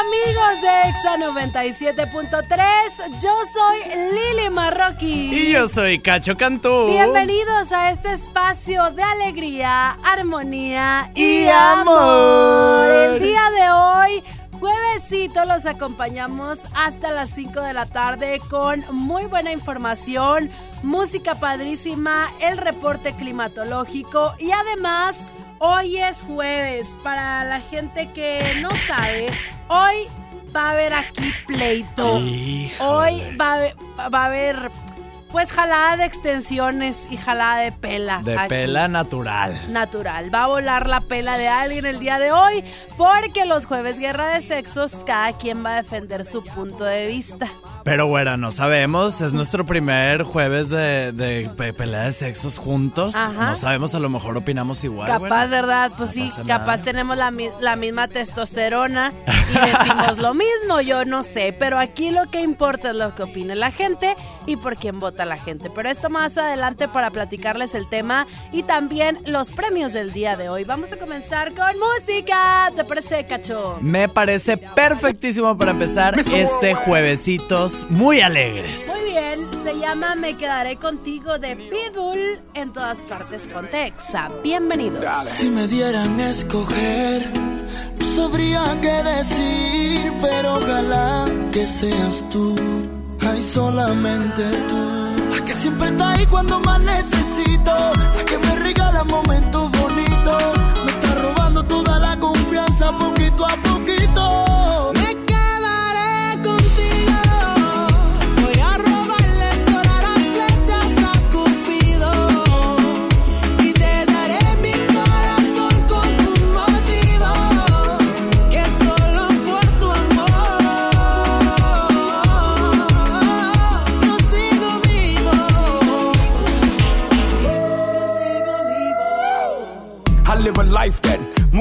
Amigos de Exa 97.3. Yo soy Lili Marroquí. Y yo soy Cacho Cantú. Bienvenidos a este espacio de alegría, armonía y, Y amor. amor. El día de hoy, juevesito, los acompañamos hasta las 5 de la tarde con muy buena información, música padrísima, el reporte climatológico y además... Hoy es jueves. Para la gente que no sabe, hoy va a haber aquí pleito. Híjole. Hoy va a, haber- va a haber, pues, jalada de extensiones y jalada de pela. De aquí. pela natural. Natural. Va a volar la pela de alguien el día de hoy porque los jueves guerra de sexos, cada quien va a defender su punto de vista. Pero bueno, no sabemos. Es nuestro primer jueves de, de pe- pelea de sexos juntos. Ajá. No sabemos, a lo mejor opinamos igual. Capaz, güera. ¿verdad? Pues No sí, pasa capaz nada. tenemos la, mi- la misma testosterona y decimos lo mismo, yo no sé, pero aquí lo que importa es lo que opine la gente y por quién vota la gente. Pero esto más adelante para platicarles el tema y también los premios del día de hoy. Vamos a comenzar con música. ¿Te parece, cacho? Me parece perfectísimo para empezar este juevesitos muy alegres. Muy bien, se llama Me quedaré contigo de Pitbull en todas partes con Texa. Bienvenidos. Si me dieran a escoger, no sabría qué decir, pero ojalá que seas tú, ay solamente tú. La que siempre está ahí cuando más necesito, la que me regala momentos confianza poquito a poquito. Life that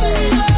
Contigo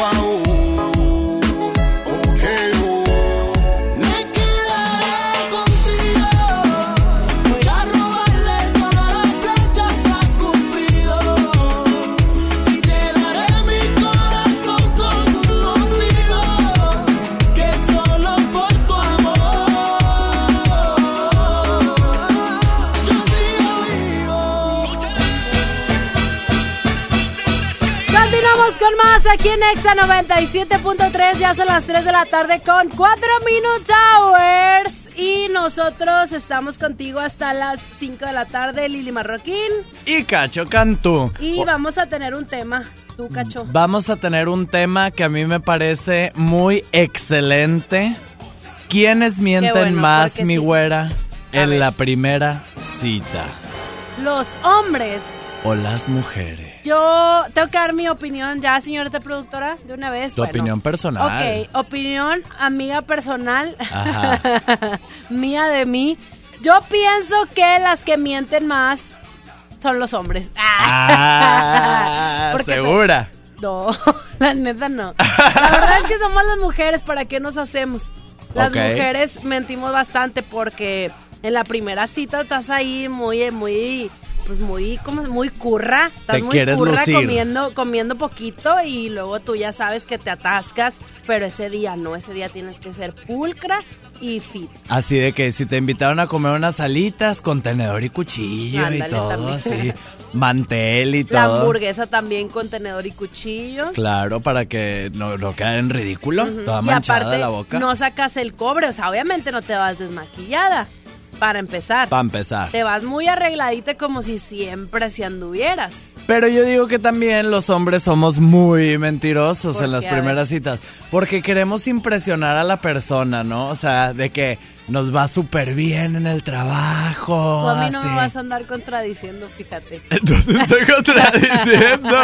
Besos, con más aquí en Exa 97.3. Ya son las 3 de la tarde con 4 Minute Hours. Y nosotros estamos contigo hasta las 5 de la tarde, Lili Marroquín. Y Cacho Cantú. Y vamos a tener un tema, tú, Cacho. Vamos a tener un tema que a mí me parece muy excelente. ¿Quiénes mienten bueno, más, mi sí. güera, A en ver. la primera cita? Los hombres. ¿O las mujeres? Yo tengo que dar mi opinión ya, señorita productora, de una vez. Tu Bueno. opinión personal. Ok, opinión, amiga personal, mía de mí. Yo pienso que las que mienten más son los hombres. Ah, te- segura. No, la neta no. La verdad es que somos las mujeres, ¿para qué nos hacemos? Las mujeres mentimos bastante porque en la primera cita estás ahí muy, muy, pues muy, como muy curra. Estás Te muy quieres curra lucir. comiendo, comiendo poquito y luego tú ya sabes que te atascas, pero ese día no, ese día tienes que ser pulcra y fit. Así de que si te invitaron a comer unas alitas con tenedor y cuchillo y todo también. así, mantel y La todo. hamburguesa también con tenedor y cuchillo. Claro, para que no, no quede en ridículo, toda y manchada aparte, de la boca. no sacas el cobre, o sea, obviamente no te vas desmaquillada, para empezar. Para empezar. Te vas muy arregladita como si siempre así anduvieras. Pero yo digo que también los hombres somos muy mentirosos ¿Por en las primeras citas. Porque queremos impresionar a la persona, ¿no? O sea, de que nos va súper bien en el trabajo. Tú a mí no así. me vas a andar contradiciendo, fíjate. No te estoy contradiciendo.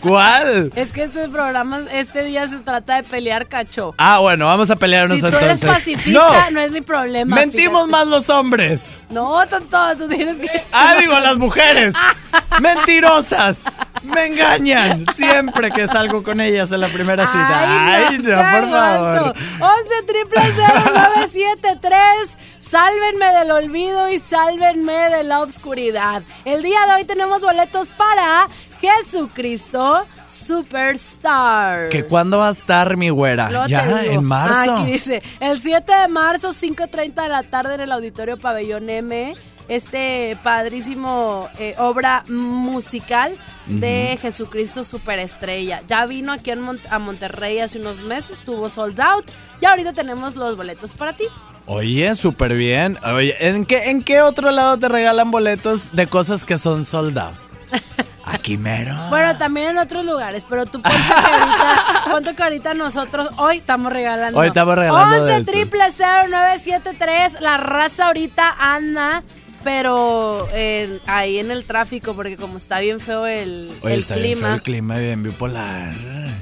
¿Cuál? Es que este programa, este día se trata de pelear cacho. Ah, bueno, vamos a pelearnos Si tú entonces. eres pacifista, no, es mi problema. Mentimos fíjate. más los hombres. No, tonto, tú tienes que... Ah, digo, las mujeres. Mentirosas. Me engañan. Siempre que salgo con ellas en la primera cita. Ay, no, te por favor. aguanto. 11 triple 973. Sálvenme del olvido y sálvenme de la obscuridad. El día de hoy tenemos boletos para Jesucristo Superstar. ¿Que cuándo va a estar mi güera? Ya, en marzo. Aquí dice, el 7 de marzo, 5.30 de la tarde en el Auditorio Pabellón M, este padrísimo eh, obra musical de Jesucristo Superestrella. Ya vino aquí en Mon- a Monterrey hace unos meses, tuvo sold out y ahorita tenemos los boletos para ti. Oye, súper bien. Oye, ¿en qué, ¿en qué otro lado te regalan boletos de cosas que son sold out? Aquí mero. Bueno, también en otros lugares, pero tú ponte que ahorita, ponte que ahorita nosotros hoy estamos regalando. Hoy estamos regalando de 11 estos. triple 0973. La raza ahorita anda, pero eh, ahí en el tráfico, porque como está bien feo el, Oye, el está bien feo clima, el clima bien bipolar.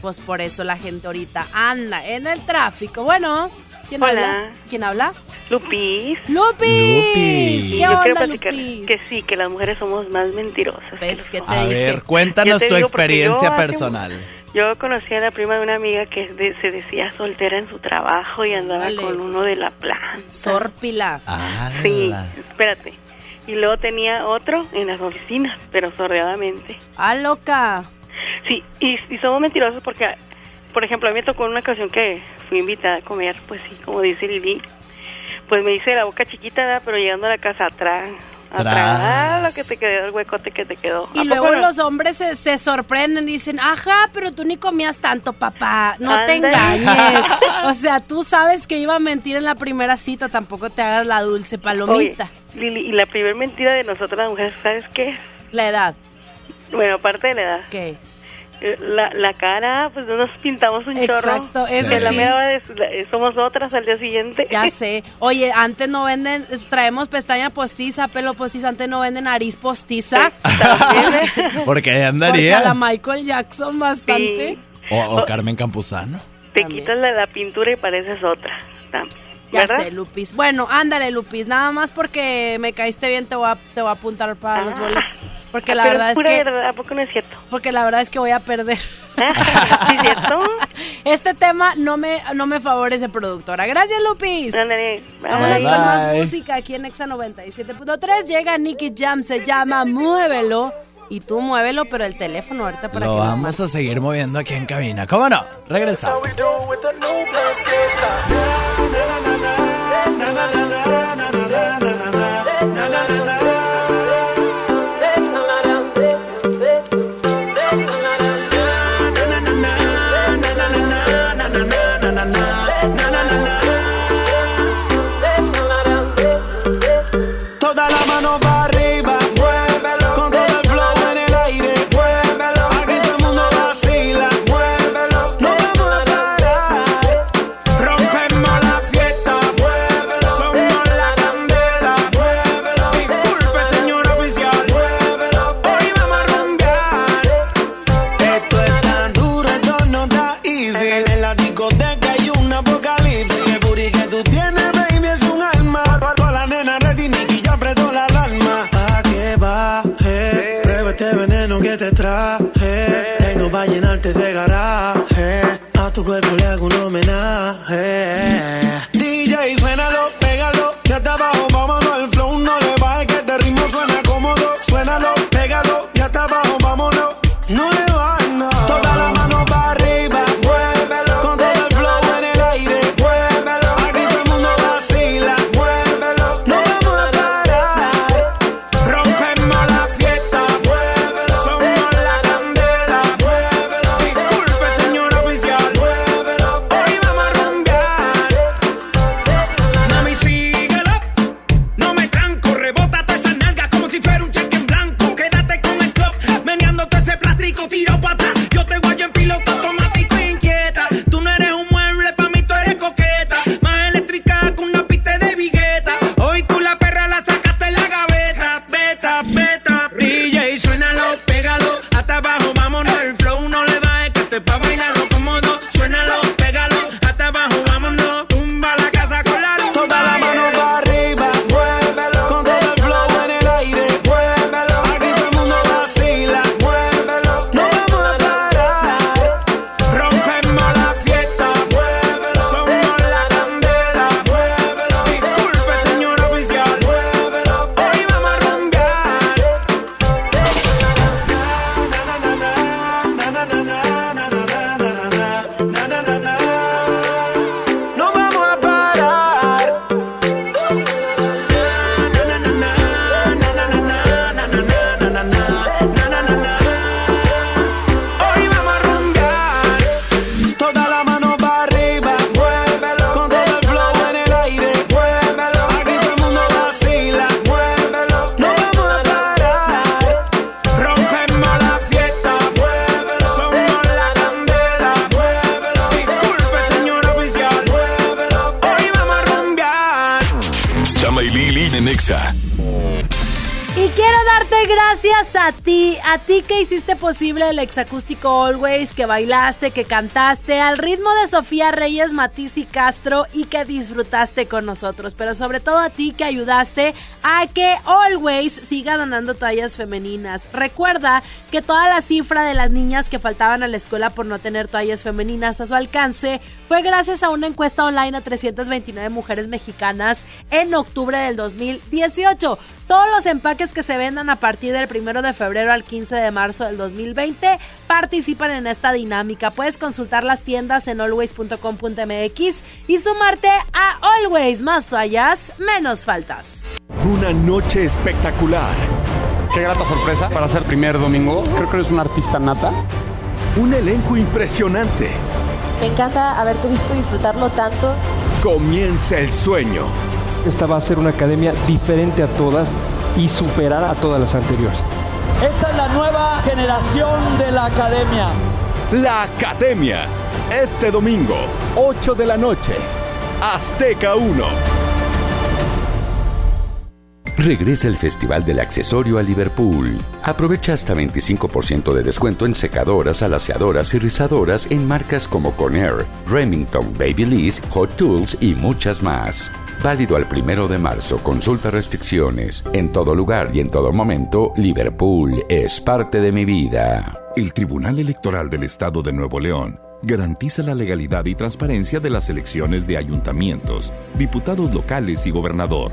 pues por eso la gente ahorita anda en el tráfico. Bueno, ¿quién Hola. habla? ¿Quién habla? Lupis. ¡Lupis! Lupis. ¿Qué Yo quiero onda, platicar Lupis? que sí, que las mujeres somos más mentirosas. ¿Ves que que los te A dije? ver, cuéntanos tu experiencia yo personal. Yo conocí a la prima de una amiga que de- se decía soltera en su trabajo y andaba con uno de la planta. Sórpila. Ah, Sí, espérate. Y luego tenía otro en las oficinas, pero sordeadamente. ¡Ah, loca! Sí, y, y somos mentirosos porque, por ejemplo, a mí me tocó en una ocasión que fui invitada a comer, pues sí, como dice Lili, pues me hice la boca chiquita, ¿verdad? pero llegando a la casa atrás, atrás, lo que te quedó, el huecote que te quedó. Y ¿A luego no? los hombres se, se sorprenden, dicen, ajá, pero tú ni comías tanto, papá, no te Ándale. engañes. o sea, tú sabes que iba a mentir en la primera cita, tampoco te hagas la dulce Oye, palomita. Lili, y la primera mentira de nosotras las mujeres, ¿sabes qué? La edad, Bueno, aparte de la edad, ¿qué? La, la cara, pues no nos pintamos un chorro. Exacto, eso Que la sí. la- eh, somos otras al día siguiente. Ya sé. Oye, antes no venden, traemos pestaña postiza, pelo postizo, antes no venden nariz postiza. También, ¿eh? Porque andaría. a la Michael Jackson bastante. Sí. O, o Carmen Campuzano. Te También. quitas la, la pintura y pareces otra. Tam- Ya ¿Verdad? sé, Lupis. Bueno, ándale, Lupis. Nada más porque me caíste bien, te voy a, te voy a apuntar para los Ah. boletos. Porque la verdad es pura que... verdad, ¿a poco no es cierto? Porque la verdad es que voy a perder. ¿Sí es cierto? Este tema no me, no me favorece, productora. Gracias, Lupis. Ándale, bye. Vámonos Bye, con más música aquí en Exa 97.3. Llega Nicky Jam, se llama Muévelo. Y tú muévelo, pero el teléfono ahorita para Lo que nos vamos a seguir moviendo aquí en cabina. ¿Cómo no? Regresamos. Este ese garaje. A tu cuerpo le hago un homenaje. Exacústico Always, que bailaste, que cantaste al ritmo de Sofía Reyes, Matiz y Castro y que disfrutaste con nosotros. Pero sobre todo a ti que ayudaste a que Always siga donando toallas femeninas. Recuerda que toda la cifra de las niñas que faltaban a la escuela por no tener toallas femeninas a su alcance fue gracias a una encuesta online a 329 mujeres mexicanas en octubre del 2018. Todos los empaques que se vendan a partir del 1 de febrero al 15 de marzo del 2020 participan en esta dinámica. Puedes consultar las tiendas en always.com.mx y sumarte a Always más toallas, menos faltas. Una noche espectacular. Qué grata sorpresa para ser primer domingo. Creo que eres un artista nata. Un elenco impresionante. Me encanta haberte visto disfrutarlo tanto. Comienza el sueño. Esta va a ser una academia diferente a todas y superar a todas las anteriores. Esta es la nueva generación de la academia. La Academia. Este domingo, 8 de la noche. Azteca 1. Regresa el Festival del Accesorio a Liverpool. Aprovecha hasta 25% de descuento en secadoras, alaciadoras y rizadoras en marcas como Conair, Remington, Babyliss, Hot Tools y muchas más. Válido al primero de marzo. Consulta restricciones. En todo lugar y en todo momento, Liverpool es parte de mi vida. El Tribunal Electoral del Estado de Nuevo León garantiza la legalidad y transparencia de las elecciones de ayuntamientos, diputados locales y gobernador,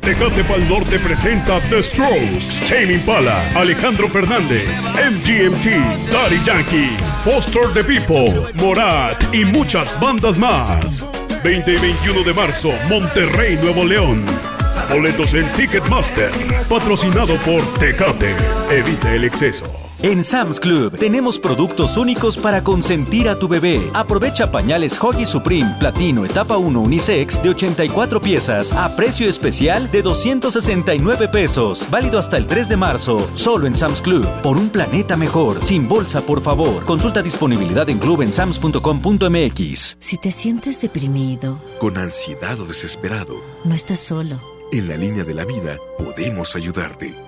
Tecate Pal Norte presenta The Strokes, Tame Impala, Alejandro Fernández, MGMT, Daddy Yankee, Foster the People, Morat y muchas bandas más. 20 y 21 de marzo, Monterrey, Nuevo León. Boletos en Ticketmaster, patrocinado por Tecate. Evita el exceso. En Sam's Club tenemos productos únicos para consentir a tu bebé. Aprovecha pañales Hoggy Supreme Platino Etapa 1 Unisex de 84 piezas a precio especial de 269 pesos. Válido hasta el 3 de marzo. Solo en Sam's Club. Por un planeta mejor. Sin bolsa, por favor. Consulta disponibilidad en club en sams.com.mx. Si te sientes deprimido, con ansiedad o desesperado, no estás solo. En la línea de la vida podemos ayudarte.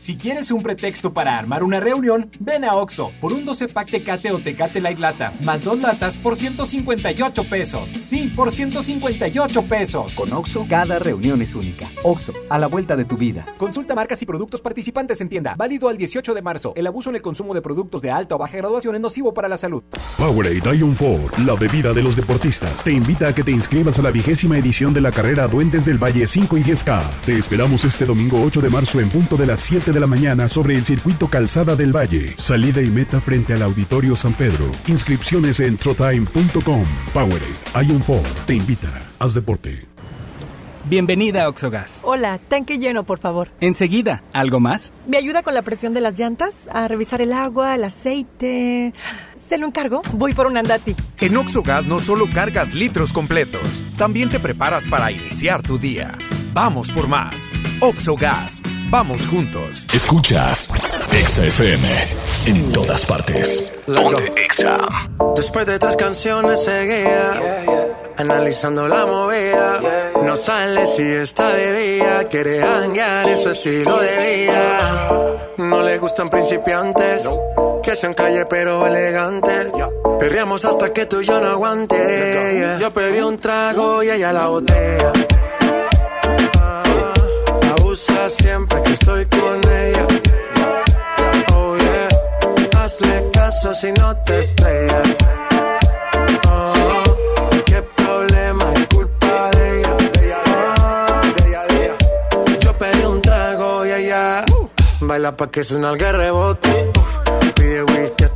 Si quieres un pretexto para armar una reunión, ven a Oxo por un 12 pack Tecate o Tecate Light Lata, más dos latas por 158 pesos. Sí, por 158 pesos. Con Oxo, cada reunión es única. Oxo, a la vuelta de tu vida. Consulta marcas y productos participantes en tienda. Válido al 18 de marzo. El abuso en el consumo de productos de alta o baja graduación es nocivo para la salud. Powerade Ion 4, la bebida de los deportistas, te invita a que te inscribas a la vigésima edición de la carrera Duendes del Valle 5 y 10K. Te esperamos este domingo 8 de marzo en punto de las 7 de la mañana sobre el circuito Calzada del Valle. Salida y meta frente al Auditorio San Pedro. Inscripciones en trotime.com. Powerade, Ion 4, te invita. Haz deporte. Bienvenida a Oxogas. Hola, tanque lleno, por favor. Enseguida, ¿algo más? ¿Me ayuda con la presión de las llantas? A revisar el agua, el aceite. ¿Se lo encargo? Voy por un andati. En Oxogas no solo cargas litros completos, también te preparas para iniciar tu día. Vamos por más. Oxogas. Vamos juntos. Escuchas Exa FM en todas partes. Ponte Exa. Después de tres canciones seguía analizando la movida. No sale si está de día, quiere hanguear en su estilo de vida. No le gustan principiantes, que sean calle pero elegantes. Perreamos hasta que tú y yo no aguante. Yo pedí un trago y ella la botella. Siempre que estoy con ella. Oh yeah, hazle caso si no te estrellas. Oh, qué problema es culpa de ella. De de ella. Yo pedí un trago y ella baila pa' que suena el rebote. Pide whisky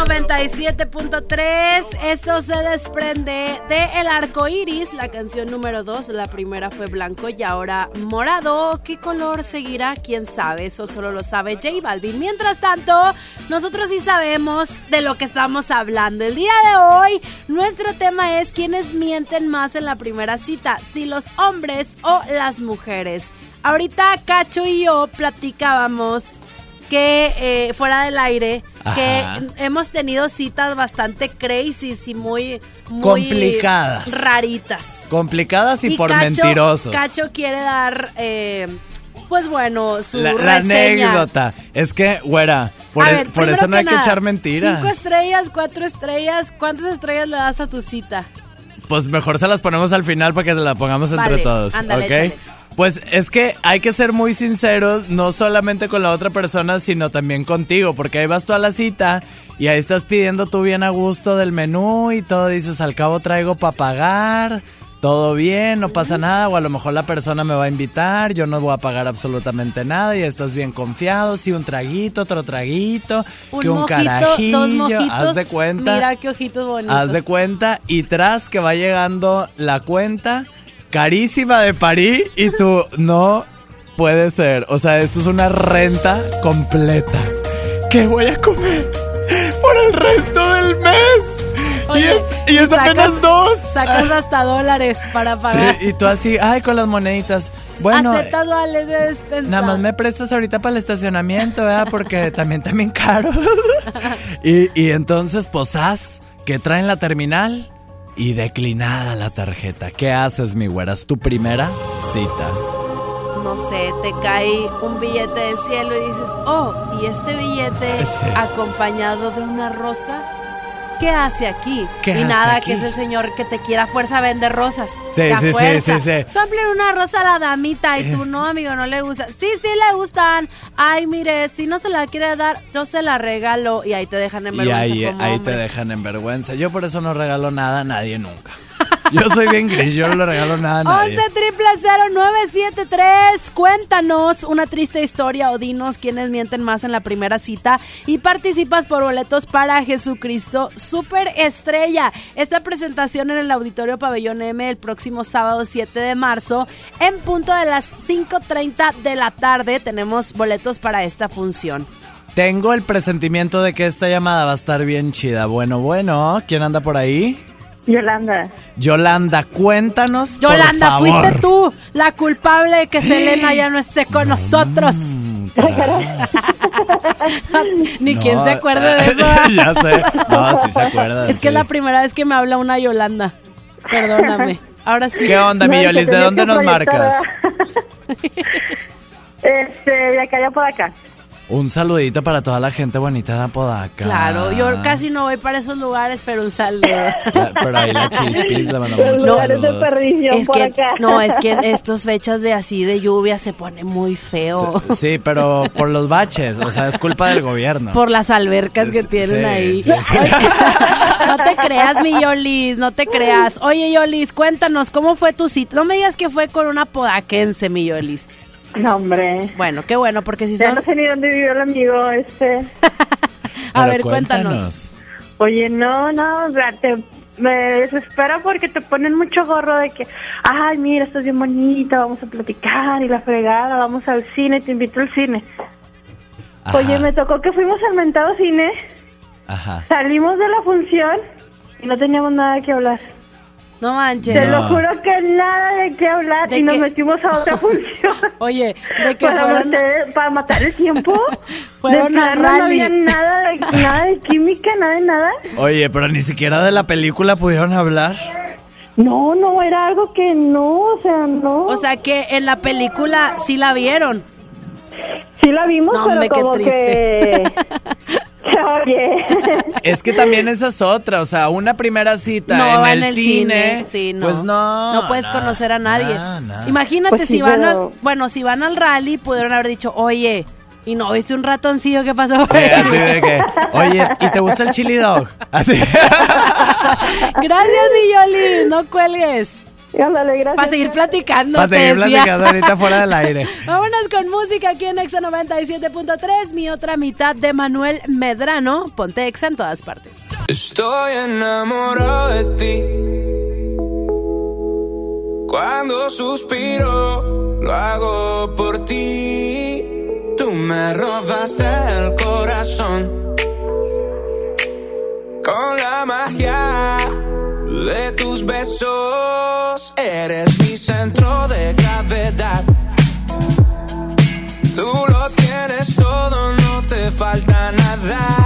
97.3. Esto se desprende de El Arco Iris, la canción número 2. La primera fue blanco y ahora morado. ¿Qué color seguirá? Quién sabe, eso solo lo sabe J Balvin. Mientras tanto, nosotros sí sabemos de lo que estamos hablando. El día de hoy, nuestro tema es quiénes mienten más en la primera cita, si los hombres o las mujeres. Ahorita Cacho y yo platicábamos que eh, fuera del aire, Ajá. que hemos tenido citas bastante crazy y muy, muy Complicadas. raritas. Complicadas y, por Cacho- mentirosos. Cacho quiere dar, eh, pues bueno, su la, anécdota. Es que, güera, por, e- ver, por primero eso no hay que nada, echar mentiras. Cinco estrellas, cuatro estrellas. ¿Cuántas estrellas le das a tu cita? Pues mejor se las ponemos al final para que se la pongamos entre todos. ándale, ¿ok? échale. Pues es que hay que ser muy sinceros, no solamente con la otra persona, sino también contigo, porque ahí vas tú a la cita y ahí estás pidiendo tú bien a gusto del menú y todo, dices, al cabo traigo para pagar, todo bien, no pasa nada, o a lo mejor la persona me va a invitar, yo no voy a pagar absolutamente nada y estás bien confiado, sí, un traguito, otro traguito, Un que un mojito, carajillo, dos mojitos. haz de cuenta. Mira qué ojitos bonitos. Haz de cuenta y tras que va llegando la cuenta carísima de París y tú no puede ser. O sea, esto es una renta completa. ¿Qué voy a comer por el resto del mes? Oye, y es, y es sacas- apenas dos. Sacas hasta dólares para Sí, pagar. y tú así, ay, con las moneditas. Bueno, Aceptas vales de despensa. Nada más me prestas ahorita para el estacionamiento, ¿verdad? Porque también también caro. y, y entonces, pues haz que traen la terminal y declinada la tarjeta. ¿Qué haces, mi güera? ¿Es tu primera cita? No sé, te cae un billete del cielo y dices, oh, y este billete Sí. acompañado de una rosa, ¿qué hace aquí? ¿Qué y hace nada, aquí? que es el señor que te quiera a fuerza vender rosas. Sí, sí, sí, fuerza. sí, sí. Una rosa a la damita y tú no, amigo, no le gusta. Sí, sí le gustan. Ay, mire, si no se la quiere dar, yo se la regalo y ahí te dejan en Y vergüenza ahí, como ahí te dejan en vergüenza. Yo por eso no regalo nada a nadie nunca. Yo soy bien gris, yo no le regalo nada a nadie. 11 triple 0973. Cuéntanos una triste historia o dinos quiénes mienten más en la primera cita y participas por boletos para Jesucristo Super Estrella. Esta presentación en el Auditorio Pabellón M el próximo sábado 7 de marzo en punto de las 5.30 de la tarde. Tenemos boletos para esta función. Tengo el presentimiento de que esta llamada va a estar bien chida. Bueno, bueno, ¿quién anda por ahí? Yolanda. Yolanda, cuéntanos. por Yolanda, favor. fuiste tú la culpable de que Selena ya no esté con nosotros. Ni No, quien se acuerde de eso. ya sé. No, sí se acuerdan. Es que es la primera vez que me habla una Yolanda. Perdóname. Ahora sí. ¿Qué onda, mi Yolis? ¿De dónde nos marcas? Este, de acá allá por acá. Un saludito para toda la gente bonita de Apodaca. Claro, yo casi no voy para esos lugares, pero un saludo. La- Pero ahí la chispis le mandamos muchos de saludos. Es por que, acá. no, es que estas fechas de así de lluvia se pone muy feo. Sí, pero por los baches, o sea, es culpa del gobierno. Por las albercas que tienen sí, ahí. sí, sí. no te creas, mi Yolis, no te creas. Oye, Yolis, cuéntanos, ¿cómo fue tu cita? No me digas que fue con una podaquense, mi Yolis. No, hombre. Bueno, qué bueno, porque si Ya son... no sé ni dónde vivió el amigo este. A Pero ver, cuéntanos. Oye, no, no, o sea, te, me desespera porque te ponen mucho gorro de que, ay, mira, estás bien bonita, vamos a platicar y la fregada, vamos al cine, te invito al cine. Ajá. Oye, me tocó que fuimos al mentado cine, Ajá. salimos de la función y no teníamos nada que hablar. No manches. Te lo juro que nada de qué hablar ¿De y nos metimos a otra función. Oye, de que para, fueron... matar, para matar el tiempo. Fueron De al plano No rally. había nada de, nada de química, nada de nada. Oye, pero ni siquiera de la película pudieron hablar. No, no, era algo que no, o sea, no. O sea que en la película sí la vieron. sí la vimos, No, pero hombre, qué como que... Oye. Es que también esa es otra, o sea, una primera cita No, en, en el, cine, sí, no. pues no. No puedes conocer a nadie. Imagínate Pues si sí, van pero- al, bueno, si van al rally pudieron haber dicho, "Oye, ¿y no viste un ratoncillo qué pasó?" Sí, así de que, oye, ¿y te gusta el chili dog? Así. Gracias, mi Yoli, no cuelgues. Ándale, gracias. Para seguir platicando, Para seguir platicando ahorita fuera del aire. Vámonos con música aquí en Exa 97.3, mi otra mitad de Manuel Medrano. Ponte Exa en todas partes. Estoy enamorado de ti. Cuando suspiro, lo hago por ti. Tú me robaste el corazón. Con la magia de tus besos. Eres mi centro de gravedad. Tú lo tienes todo, no te falta nada.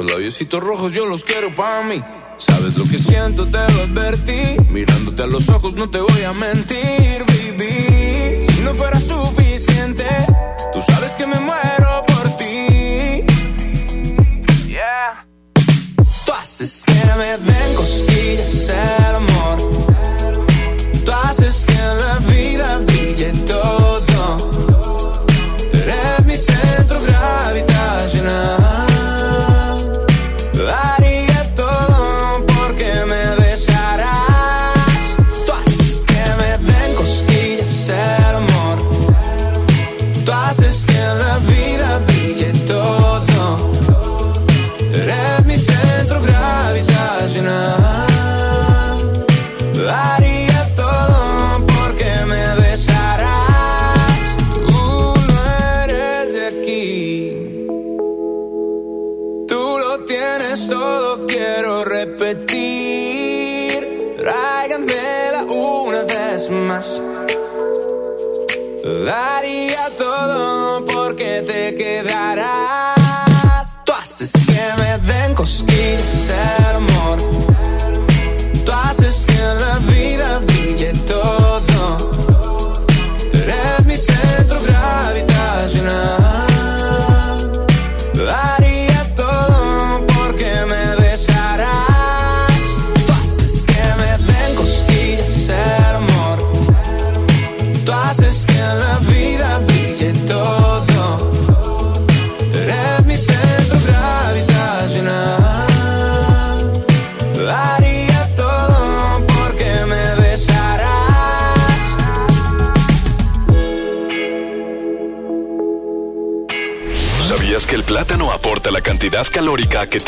Esos labiositos rojos yo los quiero para mí. Sabes lo que siento, te lo advertí. Mirándote a los ojos, no te voy a mentir, baby. Si no fuera suficiente, tú sabes que me muero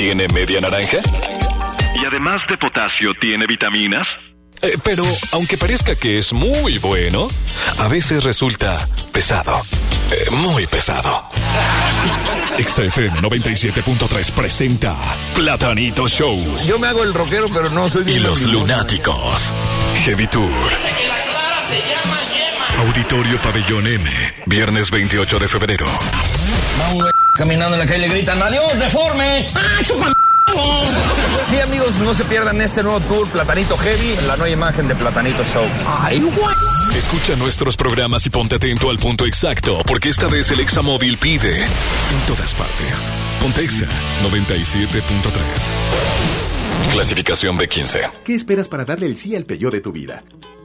tiene media naranja? Y además de potasio, tiene vitaminas. Eh, pero aunque parezca que es muy bueno, a veces resulta pesado. Eh, muy pesado. XFM 97.3 presenta Platanito Show. Yo me hago el rockero, pero no soy Y los lunáticos. Heavy Tour. que la clara se llama yema. Auditorio Pabellón M. Viernes 28 de febrero. Güey caminando en la calle le gritan ¡Adiós, deforme! ¡Ah, chupa Sí, amigos, no se pierdan este nuevo tour Platanito Heavy, la nueva imagen de Platanito Show. ¡Ay, güey! Escucha nuestros programas y ponte atento al punto exacto, porque esta vez el Examóvil pide en todas partes. Pontexa 97.3. Clasificación B15. ¿Qué esperas para darle el sí al Peugeot de tu vida?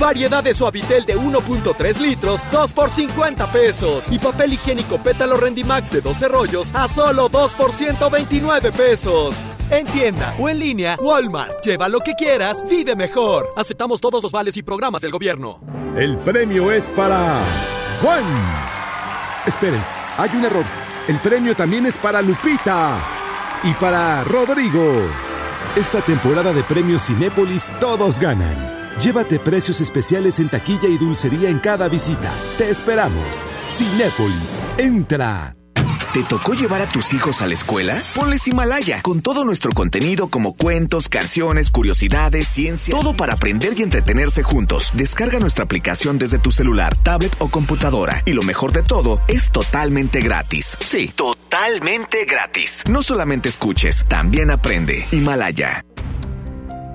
Variedad de suavitel de 1.3 litros, 2 por 50 pesos. Y papel higiénico pétalo Rendimax de 12 rollos a solo 2 por 129 pesos. En tienda o en línea, Walmart. Lleva lo que quieras, vive mejor. Aceptamos todos los vales y programas del gobierno. El premio es para Juan. Esperen, hay un error. El premio también es para Lupita y para Rodrigo. Esta temporada de premios Cinépolis todos ganan. Llévate precios especiales en taquilla y dulcería en cada visita. Te esperamos. Cinépolis, entra. ¿Te tocó llevar a tus hijos a la escuela? Ponles Himalaya, con todo nuestro contenido como cuentos, canciones, curiosidades, ciencia, todo para aprender y entretenerse juntos. Descarga nuestra aplicación desde tu celular, tablet o computadora. Y lo mejor de todo, es totalmente gratis. Sí, totalmente gratis. No solamente escuches, también aprende. Himalaya.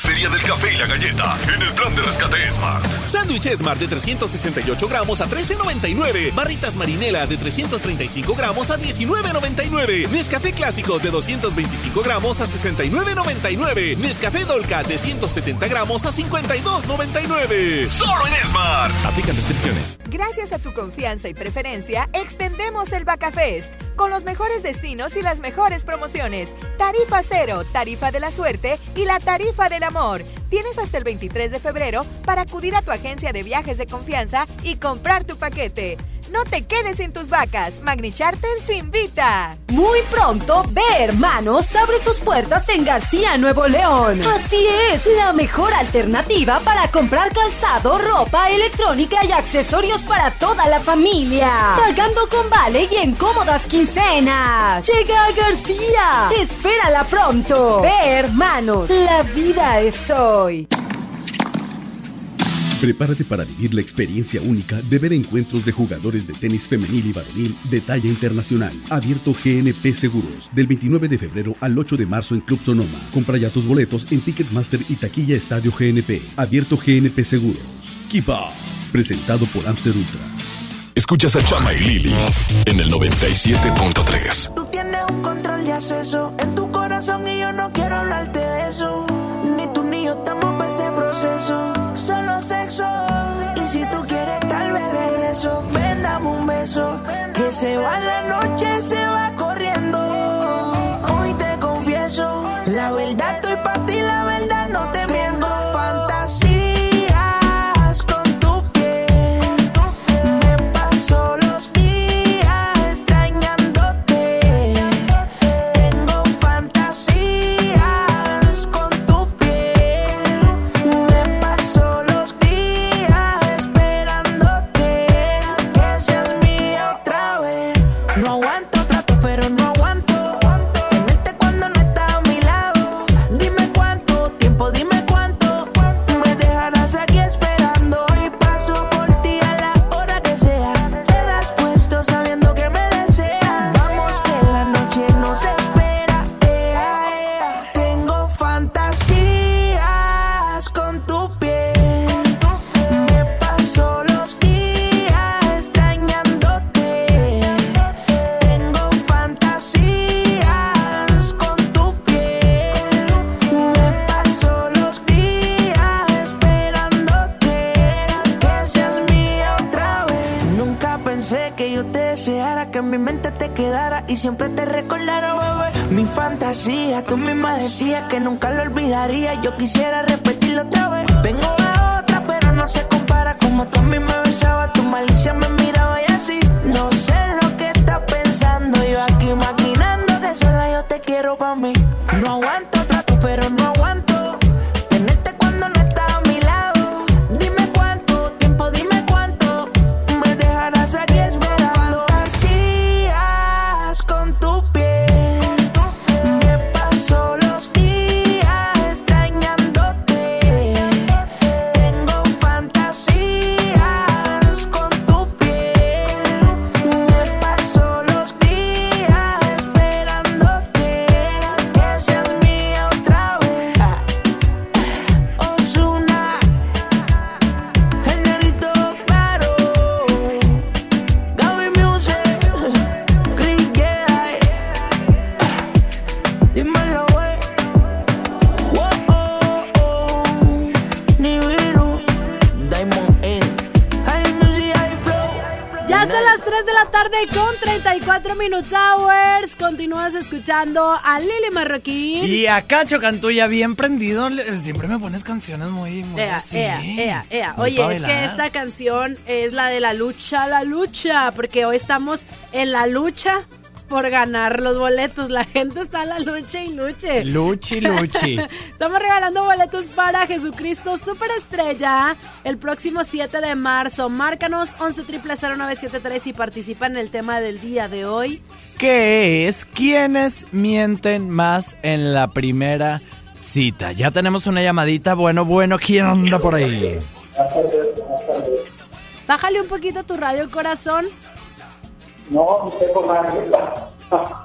Feria del café y la galleta en el plan de rescate Smart. Sándwich Smart de 368 gramos a 13.99. Barritas Marinela de 335 gramos a 19.99. Nescafé Clásico de 225 gramos a 69.99. Nescafé Dolca de 170 gramos a 52.99. Solo en Smart. Aplican restricciones. Gracias a tu confianza y preferencia, extendemos el Bacafest con los mejores destinos y las mejores promociones. Tarifa cero, tarifa de la suerte y la tarifa del amor. Tienes hasta el 23 de febrero para acudir a tu agencia de viajes de confianza y comprar tu paquete. No te quedes sin tus vacas. Magni Charter se invita. Muy pronto, Ve Hermanos abre sus puertas en García, Nuevo León. Así es, la mejor alternativa para comprar calzado, ropa, electrónica y accesorios para toda la familia. Pagando con vale y en cómodas quincenas. Llega a García. Espérala pronto. Ve Hermanos, la vida es hoy. Prepárate para vivir la experiencia única de ver encuentros de jugadores de tenis femenil y varonil de talla internacional. Abierto GNP Seguros, del 29 de febrero al 8 de marzo en Club Sonoma. Compra ya tus boletos en Ticketmaster y taquilla Estadio GNP. Abierto GNP Seguros. Keep up. Presentado por Amster Ultra. Escuchas a Chama y Lili en el 97.3. Tú tienes un control de acceso en tu corazón y yo no quiero hablarte de eso. Ni tú ni yo estamos para ese proceso. Solo sexo. Y si tú quieres, tal vez regreso. Ven, dame un beso. Que se va la noche, se va corriendo. En mi mente te quedara y siempre te recordara, bebé. Mi fantasía, tú misma decías que nunca lo olvidaría. Yo quisiera repetirlo otra vez. Tengo escuchando a Lili Marroquín. Y a Cacho Cantuya, bien prendido. Siempre me pones canciones muy, muy Ea, así. ea, ea, ea. Muy Oye, es que esta canción es la de la lucha, la lucha, porque hoy estamos en la lucha por ganar los boletos. La gente está en la lucha y luche. Luchi, luchi. Estamos regalando boletos para Jesucristo Superestrella el próximo 7 de marzo. Márcanos 11 0973 y participa en el tema del día de hoy. ¿Qué es? ¿Quiénes mienten más en la primera cita? Ya tenemos una llamadita. Bueno, bueno, ¿quién anda por ahí? Bájale un poquito tu radio corazón. No, tengo más arriba.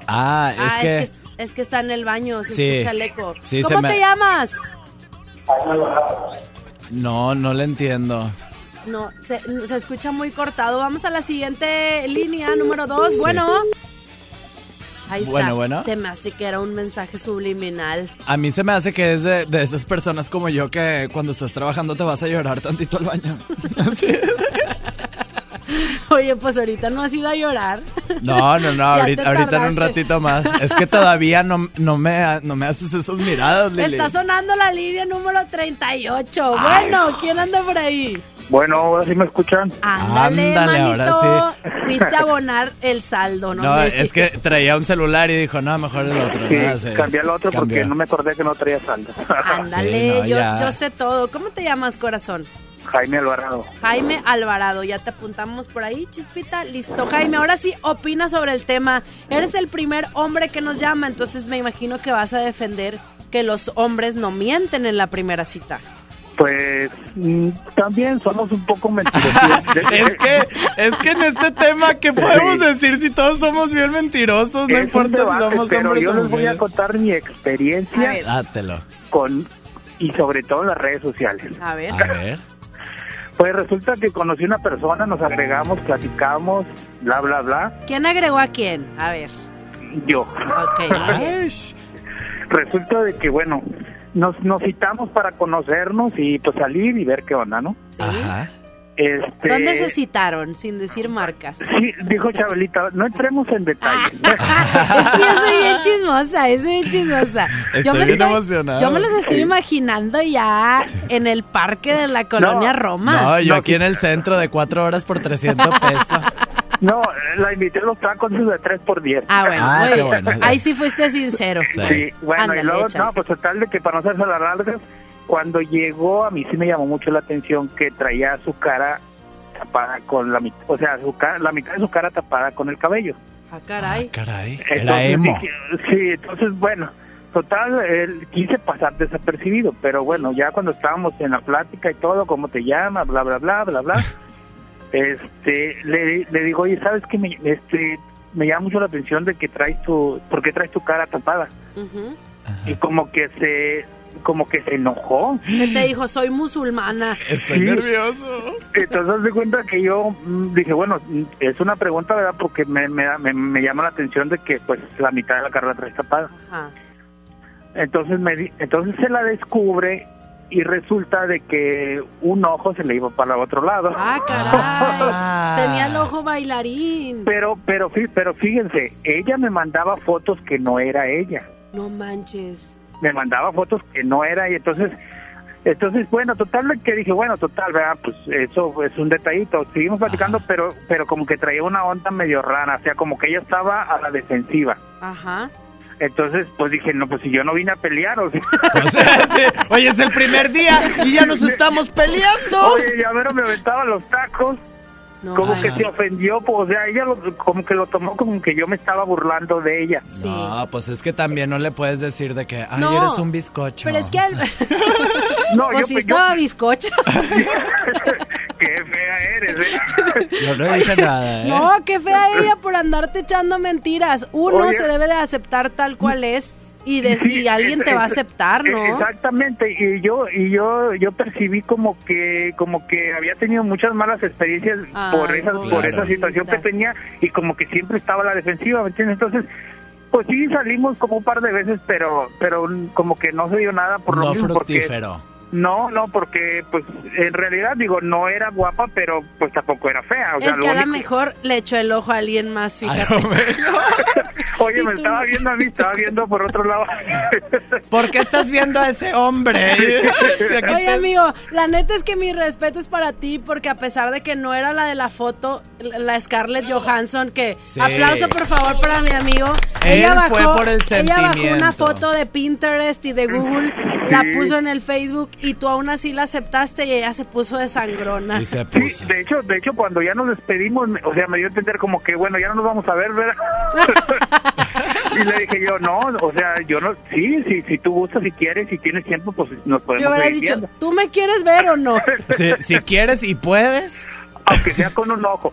Ah, es ah, que... es que es que está en el baño, se Sí. escucha el eco. Sí, ¿Cómo se me- te llamas? No, no le entiendo. No, se, se escucha muy cortado. Vamos a la siguiente línea, número dos. Sí. Bueno, Ahí está. Bueno, bueno. Se me hace que era un mensaje subliminal. A mí se me hace que es de, de esas personas como yo que cuando estás trabajando te vas a llorar tantito al baño. Oye, pues ahorita no has ido a llorar. No, no, no, ahorita, ahorita en un ratito más. Es que todavía no, no, me, no me haces esas miradas, Lili. Está sonando la línea número 38. Bueno, ¿quién anda por ahí? Bueno, ahora sí me escuchan. Ándale, Ándale, manito. ahora Fuiste a abonar el saldo, ¿no? No, es que traía un celular y dijo, no, mejor el otro. Sí, cambié al otro porque no me acordé que no traía saldo. Ándale, Sí, no, yo sé todo. ¿Cómo te llamas, corazón? Jaime Alvarado. Jaime Alvarado, ya te apuntamos por ahí, chispita. Listo, Jaime. Ahora sí, opina sobre el tema. Eres el primer hombre que nos llama, entonces me imagino que vas a defender que los hombres no mienten en la primera cita. Pues mm, también somos un poco mentirosos. Es que, es que en este tema, ¿qué podemos decir si todos somos bien mentirosos? No Es importa si somos pero hombres yo les voy a contar mi experiencia Dátelo. con y sobre todo en las redes sociales. A ver. A ver. Pues resulta que conocí una persona, nos agregamos, platicamos, bla bla bla. ¿Quién agregó a quién? A ver. Yo. Ok. Resulta de que bueno, nos nos citamos para conocernos y pues salir y ver qué onda, ¿no? Ajá. Este ¿Dónde se citaron? Sin decir marcas. Sí, dijo Chabelita, no entremos en detalles. Es que yo soy bien chismosa, yo soy bien chismosa. yo, Estoy me bien emocionado. yo me los estoy Sí. imaginando ya en el parque de la colonia Roma. No, yo aquí en el centro de cuatro horas por 300 pesos. No, la invité a los tacos de 3 por 10. Ah, bueno, Ah, bueno. Ahí sí fuiste sincero. Sí, bueno, Ándale, y luego, échale. no, pues total de que para no hacerse las largas, cuando llegó a mí sí me llamó mucho la atención que traía su cara tapada con la mitad, o sea, su cara, la mitad de su cara tapada con el cabello. Ah, caray. Caray. Era Entonces emo. dije, sí, entonces bueno, total, él, quise pasar desapercibido, pero bueno, ya cuando estábamos en la plática y todo, cómo te llamas, bla, bla, bla, bla, bla, este, le, le digo, oye, ¿sabes qué? Me, este, me llama mucho la atención de que traes tu, ¿por qué traes tu cara tapada? Ujú. Y como que se, como que se enojó. ¿Qué te dijo? Soy musulmana. Estoy Sí. nervioso. Entonces de cuenta que yo mm, dije, bueno, mm, es una pregunta, ¿verdad? Porque me, me, da- me, me llama la atención de que pues la mitad de la cara la traes tapada. Ajá. Entonces me di- entonces se la descubre y resulta de que un ojo se le iba para el otro lado. Ah, caray. Tenía el ojo bailarín. Pero pero fí- pero fíjense, ella me mandaba fotos que no era ella. No manches. Me mandaba fotos que no era y entonces entonces bueno, total que dije, bueno, total, ¿verdad? Pues eso es un detallito. Seguimos platicando, pero pero como que traía una onda medio rara, o sea, como que ella estaba a la defensiva. Ajá. Entonces, pues dije, no, pues si yo no vine a pelear, o sea, Oye, es el primer día y ya nos estamos peleando. Oye, ya me aventaba los tacos. Como ay, que no. se ofendió, pues, o sea, ella lo- como que lo tomó como que yo me estaba burlando de ella. No, pues es que también no le puedes decir de que, ay, No, eres un bizcocho. Pero es que... al- No, pues yo- sí yo- estaba bizcocho. Qué fea eres, ¿eh? Yo no dije nada, ¿eh? No, qué fea ella por andarte echando mentiras. Uno Oye. se debe de aceptar tal cual es y, de- y alguien te va a aceptar, ¿no? Exactamente, y yo y yo yo percibí como que como que había tenido muchas malas experiencias Ay, por esa por esa situación que tenía y como que siempre estaba a la defensiva, ¿me entiendes? Entonces, pues sí salimos como un par de veces, pero pero como que no se dio nada por lo No mismo porque fructífero. No, no, porque pues en realidad digo, no era guapa, pero pues tampoco era fea, o sea, es lo que a lo único- mejor le echó el ojo a alguien más, fíjate. Oye, me estaba viendo a mí, estaba viendo por otro lado. ¿Por qué estás viendo a ese hombre? Si Oye, te- amigo, la neta es que mi respeto es para ti porque a pesar de que no era la de la foto, la Scarlett Johansson, que Sí. aplauso por favor para mi amigo. Él ella bajó, fue por el ella bajó una sentimiento. foto de Pinterest y de Google, la Sí. puso en el Facebook y tú aún así la aceptaste y ella se puso de sangrona. Y se Sí, puso. de hecho, de hecho cuando ya nos despedimos, o sea, me dio a entender como que bueno, ya no nos vamos a ver, ¿verdad? y le dije yo, no, o sea, yo no, sí, sí, si tú gustas, si quieres, si tienes tiempo, pues nos Yo podemos hubieras seguir dicho, viendo. ¿tú me quieres ver o no? Si, si quieres y puedes. Aunque sea con un ojo.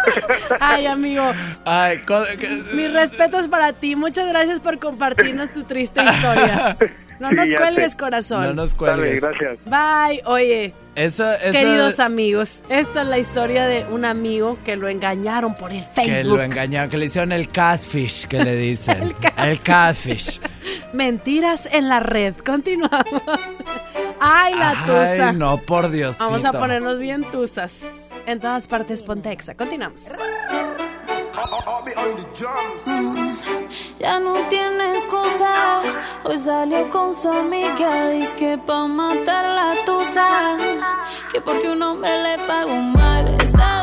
Ay, amigo, Ay, co- que- mi respeto es para ti. Muchas gracias por compartirnos tu triste historia. No nos Sí, cuelgues, sé. corazón. No nos cuelgues. Dale, gracias. Bye. Oye, Eso, eso queridos amigos, esta es la historia de un amigo que lo engañaron por el que Facebook. lo engañaron, que le hicieron el catfish, que le dicen. el, catfish. Mentiras en la red. Continuamos. Ay, la tusa. Ay, no, por Dios. Vamos a ponernos bien tusas. En todas partes, Pontexa. Continuamos. Ya no tiene excusa. Hoy salió con su amiga. Dice que pa' matar la tusa. Que porque un hombre le pagó mal. Está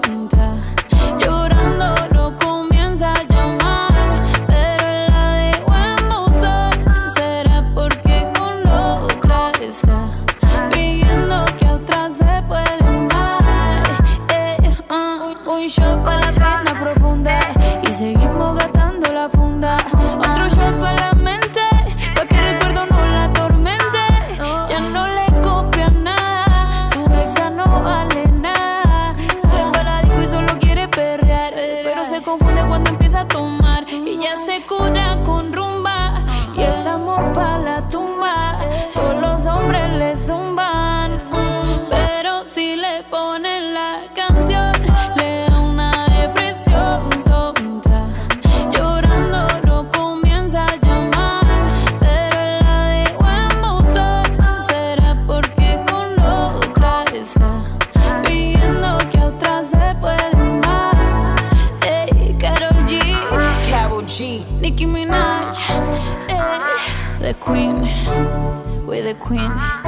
y Queen.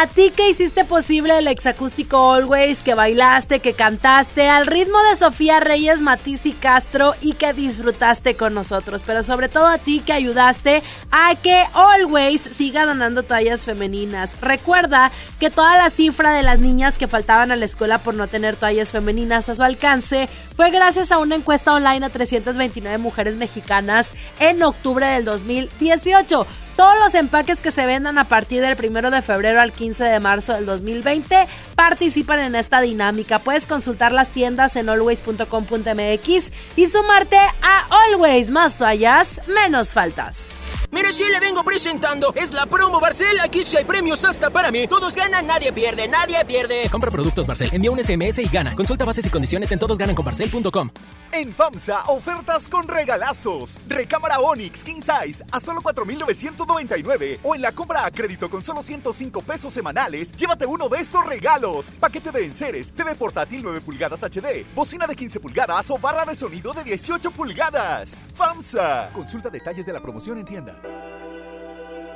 A ti que hiciste posible el exacústico Always, que bailaste, que cantaste al ritmo de Sofía Reyes, Matiz y Castro y que disfrutaste con nosotros. Pero sobre todo a ti que ayudaste a que Always siga donando toallas femeninas. Recuerda que toda la cifra de las niñas que faltaban a la escuela por no tener toallas femeninas a su alcance fue gracias a una encuesta online a 329 mujeres mexicanas en octubre del 2018. Todos los empaques que se vendan a partir del 1 de febrero al 15 de marzo del 2020 participan en esta dinámica. Puedes consultar las tiendas en always.com.mx y sumarte a Always más toallas, menos faltas. Sí le vengo presentando. Es la promo Barcel. Aquí sí hay premios hasta para mí. Todos ganan, nadie pierde, nadie pierde. Compra productos Barcel, envía un SMS y gana. Consulta bases y condiciones en todosgananconbarcel.com. En FAMSA, ofertas con regalazos. Recámara Onix King Size a solo 4,999. O en la compra a crédito con solo 105 pesos semanales, llévate uno de estos regalos. Paquete de enseres, TV portátil 9 pulgadas HD, bocina de 15 pulgadas o barra de sonido de 18 pulgadas. FAMSA. Consulta detalles de la promoción en tienda.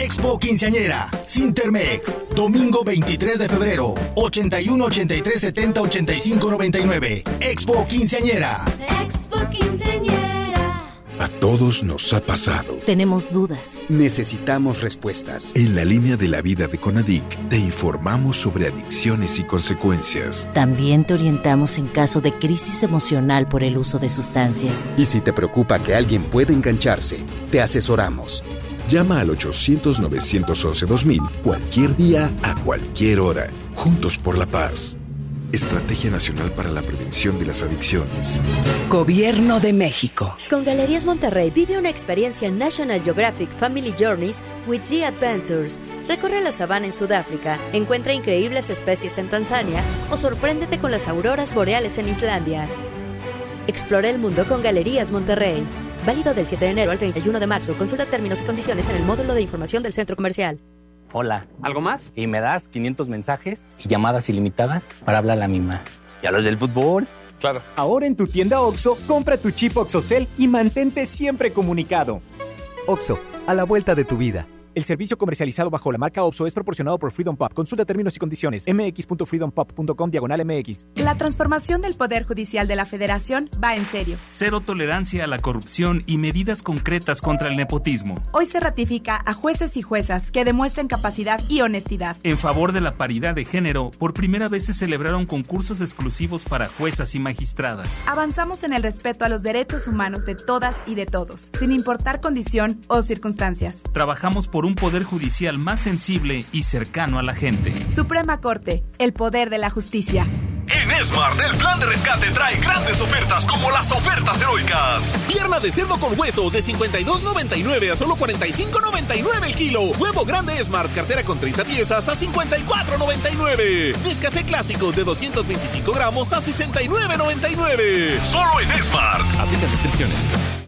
Expo Quinceañera, Sintermex, domingo 23 de febrero, 81 83 70 85 99. Expo Quinceañera. Expo Quinceañera. A todos nos ha pasado. Tenemos dudas. Necesitamos respuestas. En la línea de la vida de Conadic te informamos sobre adicciones y consecuencias. También te orientamos en caso de crisis emocional por el uso de sustancias. Y si te preocupa que alguien pueda engancharse, te asesoramos. Llama al 800-911-2000 cualquier día, a cualquier hora. Juntos por la paz. Estrategia Nacional para la Prevención de las Adicciones. Gobierno de México. Con Galerías Monterrey vive una experiencia National Geographic Family Journeys with G Adventures. Recorre la sabana en Sudáfrica, encuentra increíbles especies en Tanzania o sorpréndete con las auroras boreales en Islandia. Explora el mundo con Galerías Monterrey. Válido del 7 de enero al 31 de marzo. Consulta términos y condiciones en el módulo de información del centro comercial. Hola. ¿Algo más? Y me das 500 mensajes y llamadas ilimitadas para hablar a la misma. ¿Y a los del fútbol? Claro. Ahora en tu tienda OXO, compra tu chip OXOCEL y mantente siempre comunicado. OXO, a la vuelta de tu vida. El servicio comercializado bajo la marca OPSO es proporcionado por Freedom Pop. Consulta términos y condiciones. mx.freedompop.com diagonal mx. La transformación del Poder Judicial de la Federación va en serio. Cero tolerancia a la corrupción y medidas concretas contra el nepotismo. Hoy se ratifica a jueces y juezas que demuestren capacidad y honestidad. En favor de la paridad de género, por primera vez se celebraron concursos exclusivos para juezas y magistradas. Avanzamos en el respeto a los derechos humanos de todas y de todos, sin importar condición o circunstancias. Trabajamos por un poder judicial más sensible y cercano a la gente. Suprema Corte, el poder de la justicia. En Smart, el plan de rescate trae grandes ofertas como las ofertas heroicas. Pierna de cerdo con hueso de 52.99 a solo 45.99 el kilo. Huevo grande Smart, cartera con 30 piezas a 54.99. Nescafé clásico de 225 gramos a 69.99. Solo en Smart. Aplica descripciones.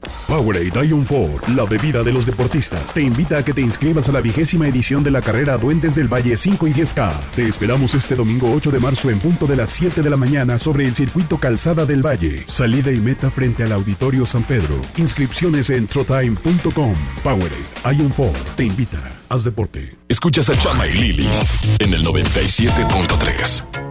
Powerade Ion 4, la bebida de los deportistas, te invita a que te inscribas a la vigésima edición de la carrera Duendes del Valle 5 y 10K. Te esperamos este domingo 8 de marzo en punto de las 7 de la mañana sobre el circuito Calzada del Valle. Salida y meta frente al Auditorio San Pedro. Inscripciones en trotime.com. Powerade Ion 4 te invita. Haz deporte. Escuchas a Chama y Lili en el 97.3.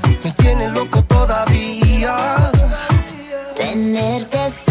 Tiene loco todavía. Tenerte cerca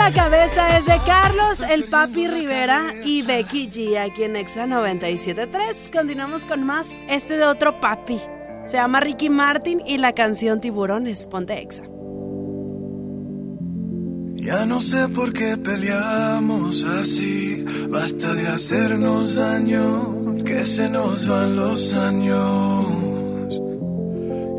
La Cabeza. Es de Carlos, el Papi Rivera y Becky G. Aquí en Exa 97.3. Continuamos con más. Este de otro papi. Se llama Ricky Martin y la canción Tiburones. Ponte Exa. Ya no sé por qué peleamos así. Basta de hacernos daño, que se nos van los años.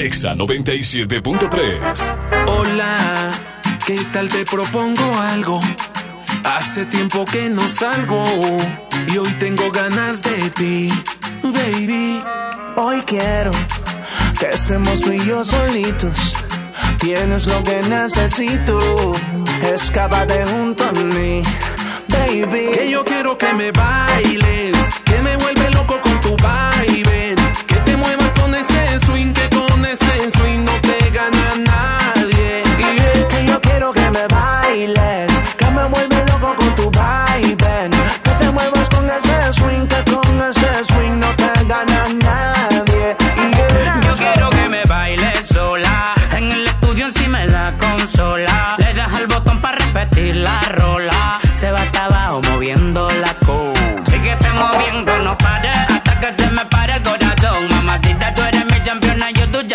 Pontexa 97.3. Hola, ¿qué tal te propongo algo? Hace tiempo que no salgo y hoy tengo ganas de ti, baby. Hoy quiero que estemos tú y yo solitos. Tienes lo que necesito. Escápate junto a mí, baby. Que yo quiero que me bailes, que me vuelve loco con tu baile.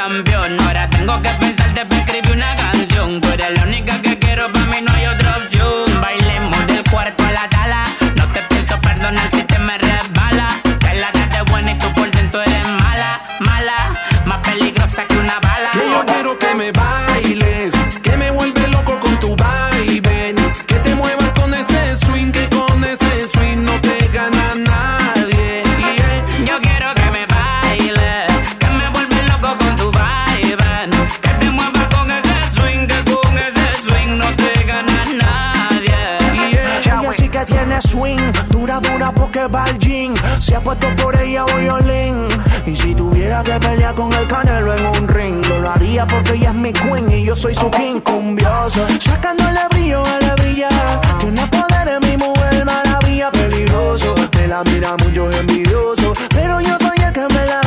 campeón. Ahora tengo que pensarte para escribir una canción. Tú eres la única que quiero, para mí no hay otra opción. Puesto por ella violín. Y si tuviera que pelear con el canelo en un ring, lo haría porque ella es mi queen y yo soy su king cumbioso. Sacándole brillo a la brilla. Tiene poder en mi mujer, maravilla, peligroso. Me la mira mucho envidioso, pero yo soy el que me la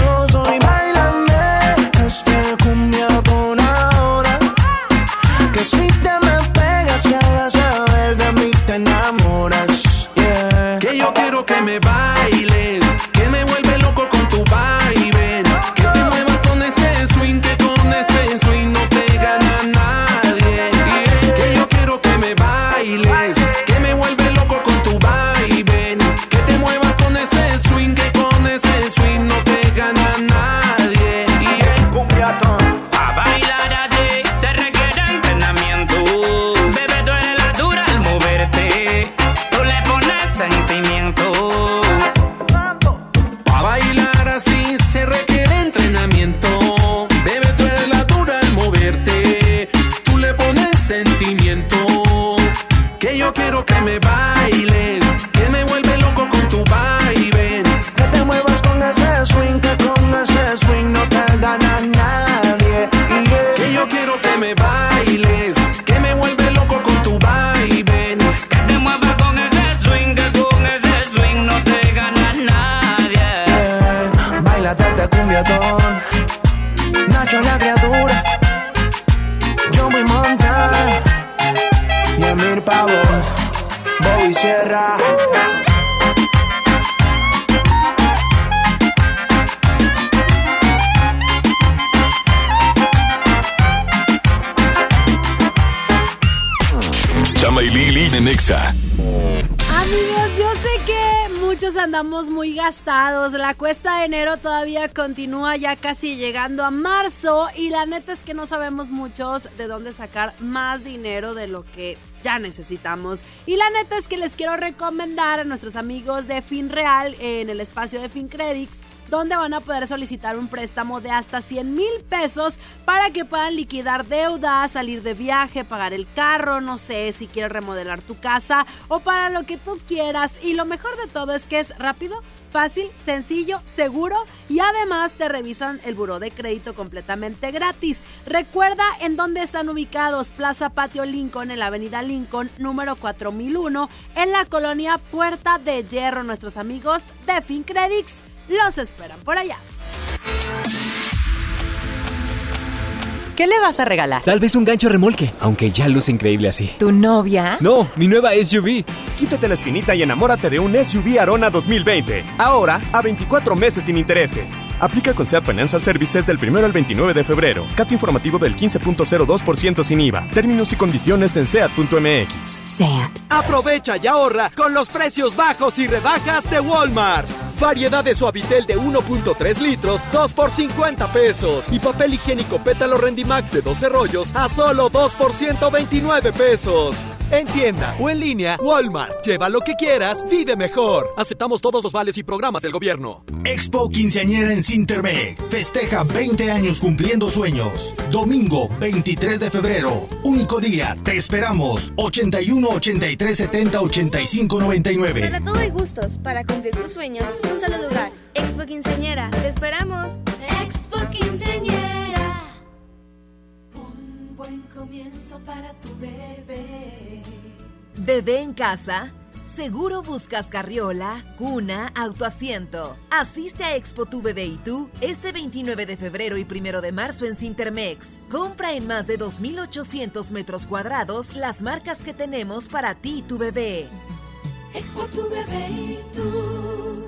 enero todavía continúa ya casi llegando a marzo y la neta es que no sabemos muchos de dónde sacar más dinero de lo que ya necesitamos. Y la neta es que les quiero recomendar a nuestros amigos de FinReal en el espacio de FinCredits donde van a poder solicitar un préstamo de hasta 100 mil pesos para que puedan liquidar deudas, salir de viaje, pagar el carro, no sé si quieres remodelar tu casa o para lo que tú quieras. Y lo mejor de todo es que es rápido, fácil, sencillo, seguro y además te revisan el buró de crédito completamente gratis. Recuerda en dónde están ubicados Plaza Patio Lincoln en la Avenida Lincoln número 4001 en la colonia Puerta de Hierro. Nuestros amigos de FinCredits los esperan por allá. ¿Qué le vas a regalar? Tal vez un gancho remolque, aunque ya luce increíble así. ¿Tu novia? No, mi nueva SUV. Quítate la espinita y enamórate de un SUV Arona 2020. Ahora a 24 meses sin intereses. Aplica con SEAT Financial Services del 1 al 29 de febrero. Cato informativo del 15.02% sin IVA. Términos y condiciones en SEAT.mx. SEAT. Aprovecha y ahorra con los precios bajos y rebajas de Walmart. Variedad de suavitel de 1.3 litros, 2 por 50 pesos. Y papel higiénico pétalo Rendimax de 12 rollos a solo 2 por 129 pesos. En tienda o en línea, Walmart. Lleva lo que quieras, vive mejor. Aceptamos todos los vales y programas del gobierno. Expo Quinceañera en Cintermec. Festeja 20 años cumpliendo sueños. Domingo 23 de febrero. Único día. Te esperamos. 81 83 70 85 99. Para todo hay gustos. Para cumplir tus sueños, un solo lugar. Expo Quinceañera. Te esperamos. Expo Quinceañera. Un buen comienzo para tu bebé. Bebé en casa. Seguro buscas carriola, cuna, autoasiento. Asiste a Expo Tu Bebé y tú este 29 de febrero y 1 de marzo en Cintermex. Compra en más de 2.800 metros cuadrados las marcas que tenemos para ti y tu bebé. Expo tu bebé y tú.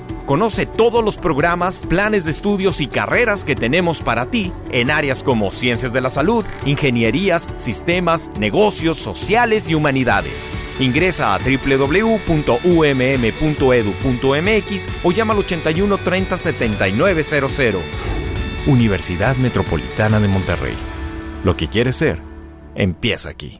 Conoce todos los programas, planes de estudios y carreras que tenemos para ti en áreas como ciencias de la salud, ingenierías, sistemas, negocios, sociales y humanidades. Ingresa a www.umm.edu.mx o llama al 81 30 7900. Universidad Metropolitana de Monterrey. Lo que quieres ser, empieza aquí.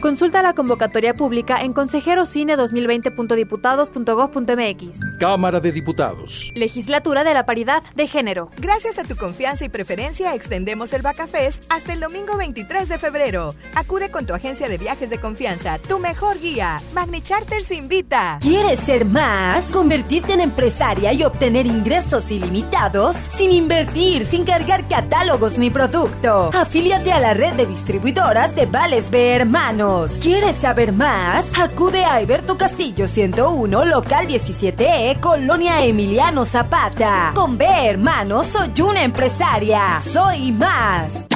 Consulta la convocatoria pública en consejerocine2020.diputados.gov.mx. Cámara de Diputados. Legislatura de la Paridad de Género. Gracias a tu confianza y preferencia, extendemos el Bacafest hasta el domingo 23 de febrero. Acude con tu agencia de viajes de confianza, tu mejor guía. Magni Charters invita. ¿Quieres ser más? ¿Convertirte en empresaria y obtener ingresos ilimitados? Sin invertir, sin cargar catálogos ni producto. Afíliate a la red de distribuidoras de Vales B Hermanos. ¿Quieres saber más? Acude a Alberto Castillo 101, local 17E, Colonia Emiliano Zapata. Con B, hermanos, soy una empresaria. Soy más.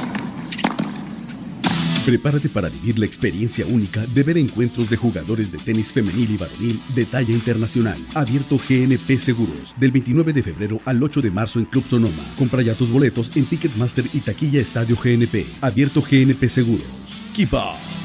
Prepárate para vivir la experiencia única de ver encuentros de jugadores de tenis femenil y varonil de talla internacional. Abierto GNP Seguros, del 29 de febrero al 8 de marzo en Club Sonoma. Compra ya tus boletos en Ticketmaster y Taquilla Estadio GNP. Abierto GNP Seguros. Keep up.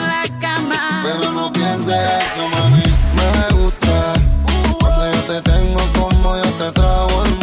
pienses eso, mami. Me gusta. Cuando yo te tengo como yo te trago el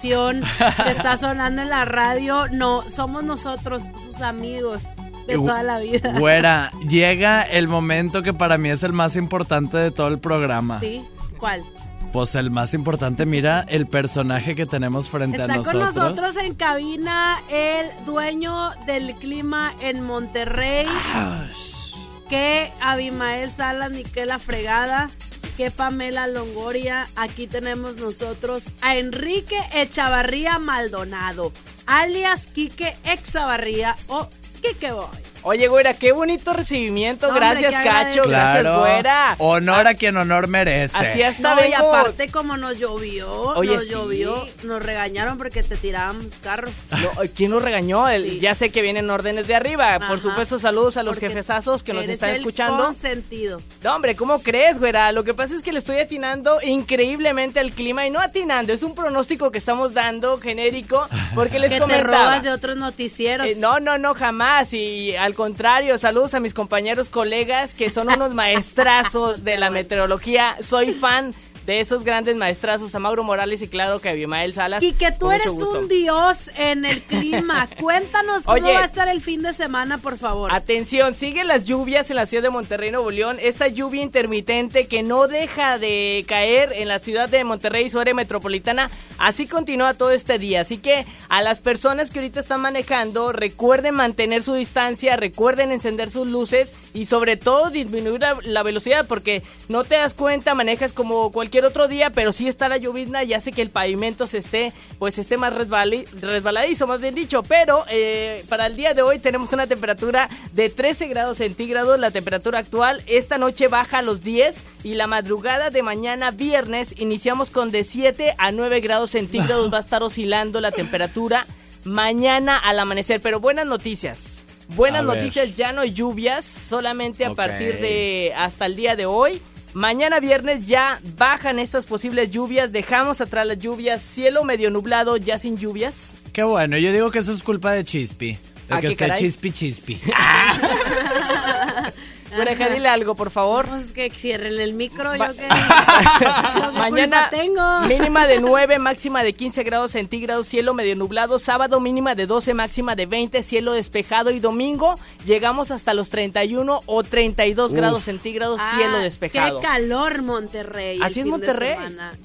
que está sonando en la radio. No, somos nosotros, sus amigos de toda la vida. Güera, llega el momento que para mí es el más importante de todo el programa. ¿Sí? ¿Cuál? Pues el más importante, mira el personaje que tenemos frente Está a con nosotros. nosotros en cabina el dueño del clima en Monterrey. Que Abimael Salas, ni que la fregada. Que Pamela Longoria. Aquí tenemos nosotros a Enrique Echavarría Maldonado. Alias Quique Exavarría o Quique Boy. Oye, güera, qué bonito recibimiento. Gracias, Cacho. Gracias, güera. Honor a quien honor merece. Así hasta No, y aparte como nos llovió, Oye, nos sí. llovió, nos regañaron porque te tiraban carro. No, ¿Quién nos regañó? El- Ya sé que vienen órdenes de arriba. Por supuesto, saludos a los Porque jefesazos que nos Eres están el escuchando. consentido. No, hombre, ¿cómo crees, güera? Lo que pasa es que le estoy atinando increíblemente al clima y no atinando, es un pronóstico que estamos dando genérico porque les que te comentaba. robas de otros noticieros. Eh, no, no, no, jamás. Y al contrario, saludos a mis compañeros, colegas, que son unos maestrazos de la meteorología. Soy fan de esos grandes maestrazos, a Mauro Morales y claro que a Abimael Salas. Y que tú eres gusto. un dios en el clima. Cuéntanos cómo Oye. va a estar el fin de semana, por favor. Atención, siguen las lluvias en la ciudad de Monterrey, Nuevo León. Esta lluvia intermitente que no deja de caer en la ciudad de Monterrey y su área metropolitana. Así continúa todo este día. Así que a las personas que ahorita están manejando, recuerden mantener su distancia, recuerden encender sus luces y sobre todo disminuir la, la velocidad porque no te das cuenta, manejas como cualquier otro día, pero sí está la llovizna y hace que el pavimento se esté, pues esté más resbaladizo, más bien dicho. Pero eh, para el día de hoy tenemos una temperatura de 13 grados centígrados, la temperatura actual. Esta noche baja a los 10 y la madrugada de mañana viernes iniciamos con de 7 a 9 grados centígrados. Va a estar oscilando la temperatura mañana al amanecer. Pero buenas noticias. Buenas A ver. noticias, ya no hay lluvias, solamente a partir de hasta el día de hoy. Mañana viernes ya bajan estas posibles lluvias, dejamos atrás las lluvias, cielo medio nublado, ya sin lluvias. Qué bueno, yo digo que eso es culpa de Chispi. De ¿Ah, que qué esté caray? chispi chispi. Oreja, dile algo, por favor. Pues que cierren el micro, yo que. Mañana tengo. mínima de 9, máxima de 15 grados centígrados, cielo medio nublado. Sábado mínima de 12, máxima de 20, cielo despejado. Y domingo llegamos hasta los 31 o 32 Uf. grados centígrados, Ah, cielo despejado. Qué calor, Monterrey. Así es Monterrey.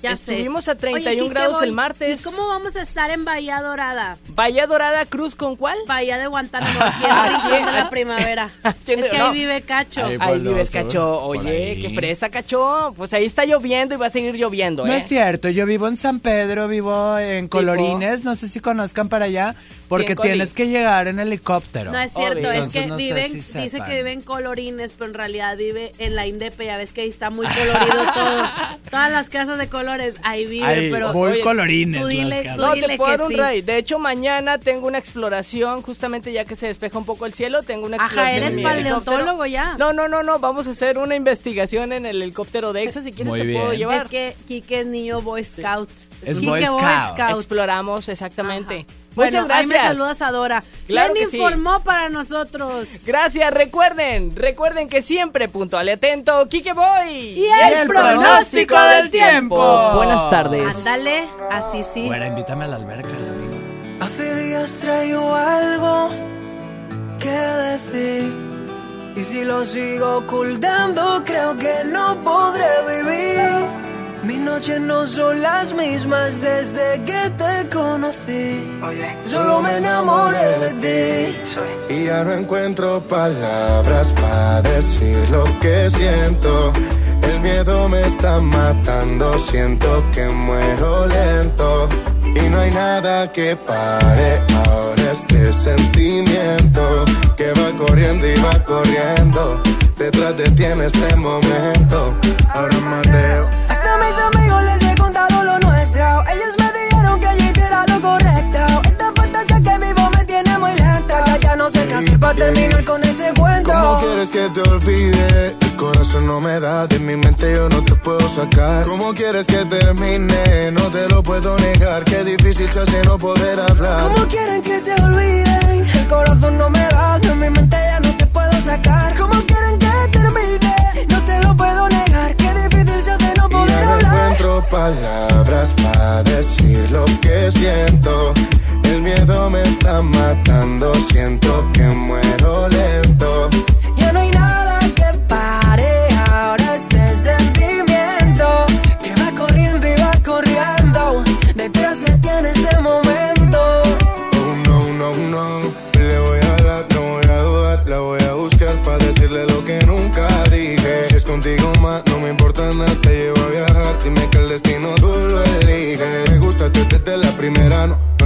Ya sé. Estuvimos a 31 Oye, grados el martes. ¿Y cómo vamos a estar en Bahía Dorada? Bahía Dorada Cruz con cuál? Bahía de Guantánamo, aquí en la Primavera. ¿Quién Es que no? ahí vive Cacho. Ahí, vives, Cacho. Oye, qué fresa, Cacho. Pues ahí está lloviendo y va a seguir lloviendo, No ¿eh? es cierto, yo vivo en San Pedro, vivo en Colorines, no sé si conozcan para allá, porque tienes que llegar en helicóptero. No es cierto, es Entonces, que no viven, si dice que vive en colorines, pero en realidad vive en la Indepe, ya ves que ahí está muy colorido todo. Todas las casas de colores, ahí vive, pero muy oye, colorines Tú dile, las casas. tú No, te puedo que dar un sí. ray. De hecho, mañana tengo una exploración, justamente ya que se despeja un poco el cielo, tengo una Ajá, exploración. eres en mi paleontólogo ya. No, no, no, no, vamos a hacer una investigación en el helicóptero de Exa, si quieres Muy te puedo llevar. Es que Quique es niño Boy Scout. Es Quique Boy Scout. Exploramos, exactamente. Bueno, Muchas ahí me gracias. saludas a Dora. Claro ¿Quién que sí. informó para nosotros? Gracias, recuerden, recuerden que siempre puntual y atento, Kike Boy. Y el pronóstico del tiempo. Buenas tardes. Ándale, así sí. Güera, invítame a la alberca, amigo. Hace días traigo algo que decir. Y si lo sigo ocultando, creo que no podré vivir. Mis noches no son las mismas desde que te conocí. Solo me enamoré de ti. Y ya no encuentro palabras para decir lo que siento. El miedo me está matando, siento que muero lento. Y no hay nada que pare ahora este sentimiento que va corriendo y va corriendo. Detrás de ti en este momento. Ahora Mateo. Hasta mis amigos les he contado lo nuestro. Ellos me no sé qué hacer para terminar con este cuento. ¿Cómo quieres que te olvide? El corazón no me da, de mi mente yo no te puedo sacar. ¿Cómo quieres que termine? No te lo puedo negar, qué difícil se hace no poder hablar. ¿Cómo quieren que te olviden? El corazón no me da, de mi mente ya no te puedo sacar. ¿Cómo quieren que termine? No te lo puedo negar, qué difícil se palabras para decir lo que siento. El miedo me está matando, siento que muero lento. Ya no hay nada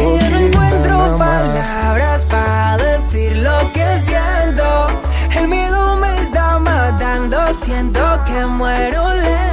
Y boquita. no encuentro palabras para decir lo que siento. El miedo me está matando, siento que muero lento.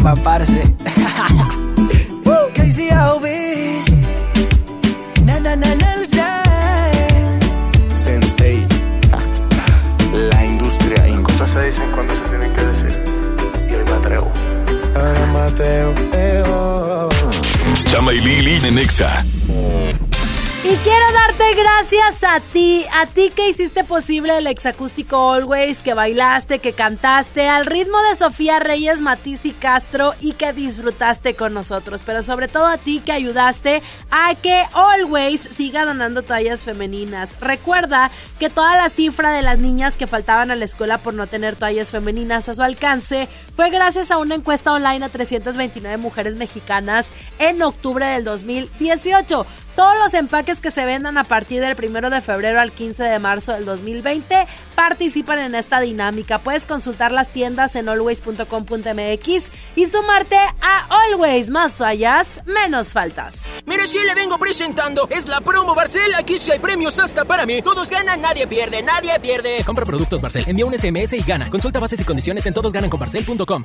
Chimba, parce. KCLB. Na, na, na, el. Sensei, la industria. Cosas se dicen cuando se tienen que decir. Y hoy me atrevo. Ahora Mateo, eo. Chama y Lili en Nexa. Y quiero darte gracias a ti, a ti que hiciste posible el exacústico Always, que bailaste, que cantaste al ritmo de Sofía Reyes, Matiz y Castro y que disfrutaste con nosotros. Pero sobre todo a ti que ayudaste a que Always siga donando toallas femeninas. Recuerda que toda la cifra de las niñas que faltaban a la escuela por no tener toallas femeninas a su alcance fue gracias a una encuesta online a 329 mujeres mexicanas en octubre del 2018. Todos los empaques que se vendan a partir del 1 de febrero al 15 de marzo del 2020 participan en esta dinámica. Puedes consultar las tiendas en always.com.mx y sumarte a Always más toallas, menos faltas. Mire, sí le vengo presentando. Es la promo Barcel. Aquí sí hay premios hasta para mí. Todos ganan, nadie pierde, nadie pierde. Compra productos Barcel, envía un SMS y gana. Consulta bases y condiciones en todosgananconbarcel.com.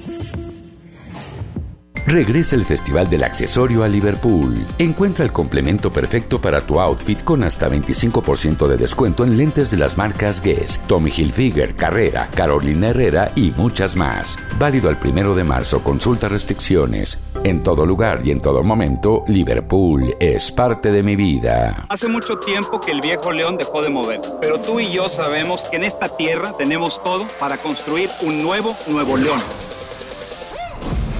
Regresa el Festival del Accesorio a Liverpool. Encuentra el complemento perfecto para tu outfit con hasta 25% de descuento en lentes de las marcas Guess, Tommy Hilfiger, Carrera, Carolina Herrera y muchas más. Válido al primero de marzo. Consulta restricciones. En todo lugar y en todo momento, Liverpool es parte de mi vida. Hace mucho tiempo que el viejo león dejó de moverse, pero tú y yo sabemos que en esta tierra tenemos todo para construir un nuevo Nuevo León.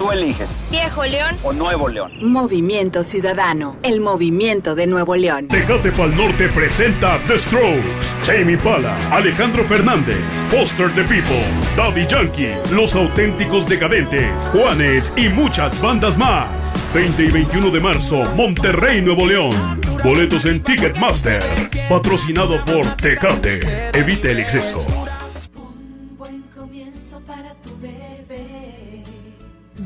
Tú eliges. Viejo León. O Nuevo León. Movimiento Ciudadano, el movimiento de Nuevo León. Tecate Pal Norte presenta The Strokes, Jamie Pala, Alejandro Fernández, Foster the People, Daddy Yankee, Los Auténticos Decadentes, Juanes y muchas bandas más. 20 y 21 de marzo, Monterrey, Nuevo León. Boletos en Ticketmaster. Patrocinado por Tecate. Evite el exceso.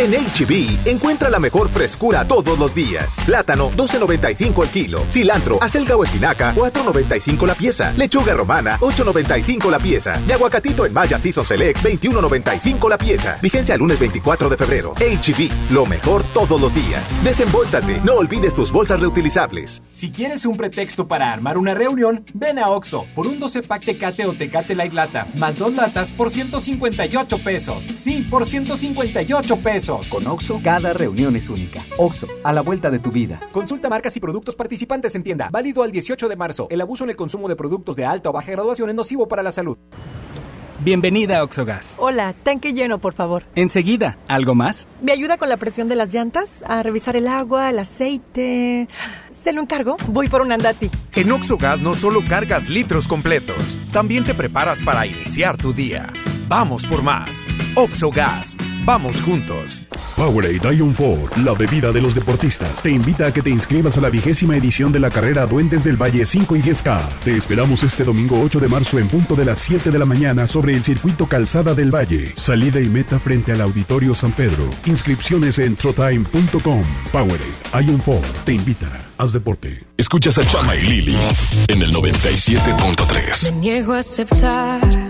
En HB, encuentra la mejor frescura todos los días. Plátano, 12.95 el kilo. Cilantro, acelga o espinaca, 4.95 la pieza. Lechuga romana, 8.95 la pieza. Y aguacatito en Maya Season Select, 21.95 la pieza. Vigencia el lunes 24 de febrero. HB, lo mejor todos los días. Desembolsate, no olvides tus bolsas reutilizables. Si quieres un pretexto para armar una reunión, ven a Oxo por un 12 pack Tecate o Tecate Light Lata, más dos latas por 158 pesos. Sí, por 158 pesos. Con Oxo, cada reunión es única. Oxo, a la vuelta de tu vida. Consulta marcas y productos participantes en tienda. Válido al 18 de marzo. El abuso en el consumo de productos de alta o baja graduación es nocivo para la salud. Bienvenida a Oxogas. Hola, tanque lleno, por favor. Enseguida, ¿algo más? ¿Me ayuda con la presión de las llantas? A revisar el agua, el aceite. Se lo encargo. Voy por un andati. En Oxogas no solo cargas litros completos, también te preparas para iniciar tu día. Vamos por más. Oxogas. Vamos juntos. Powerade Ion 4, la bebida de los deportistas, te invita a que te inscribas a la vigésima edición de la carrera Duendes del Valle 5 y 10K. Te esperamos este domingo 8 de marzo en punto de las 7 de la mañana sobre el circuito Calzada del Valle. Salida y meta frente al Auditorio San Pedro. Inscripciones en trotime.com. Powerade Ion 4 te invita. Haz deporte. Escuchas a Chama y Lili en el 97.3. Me niego a aceptar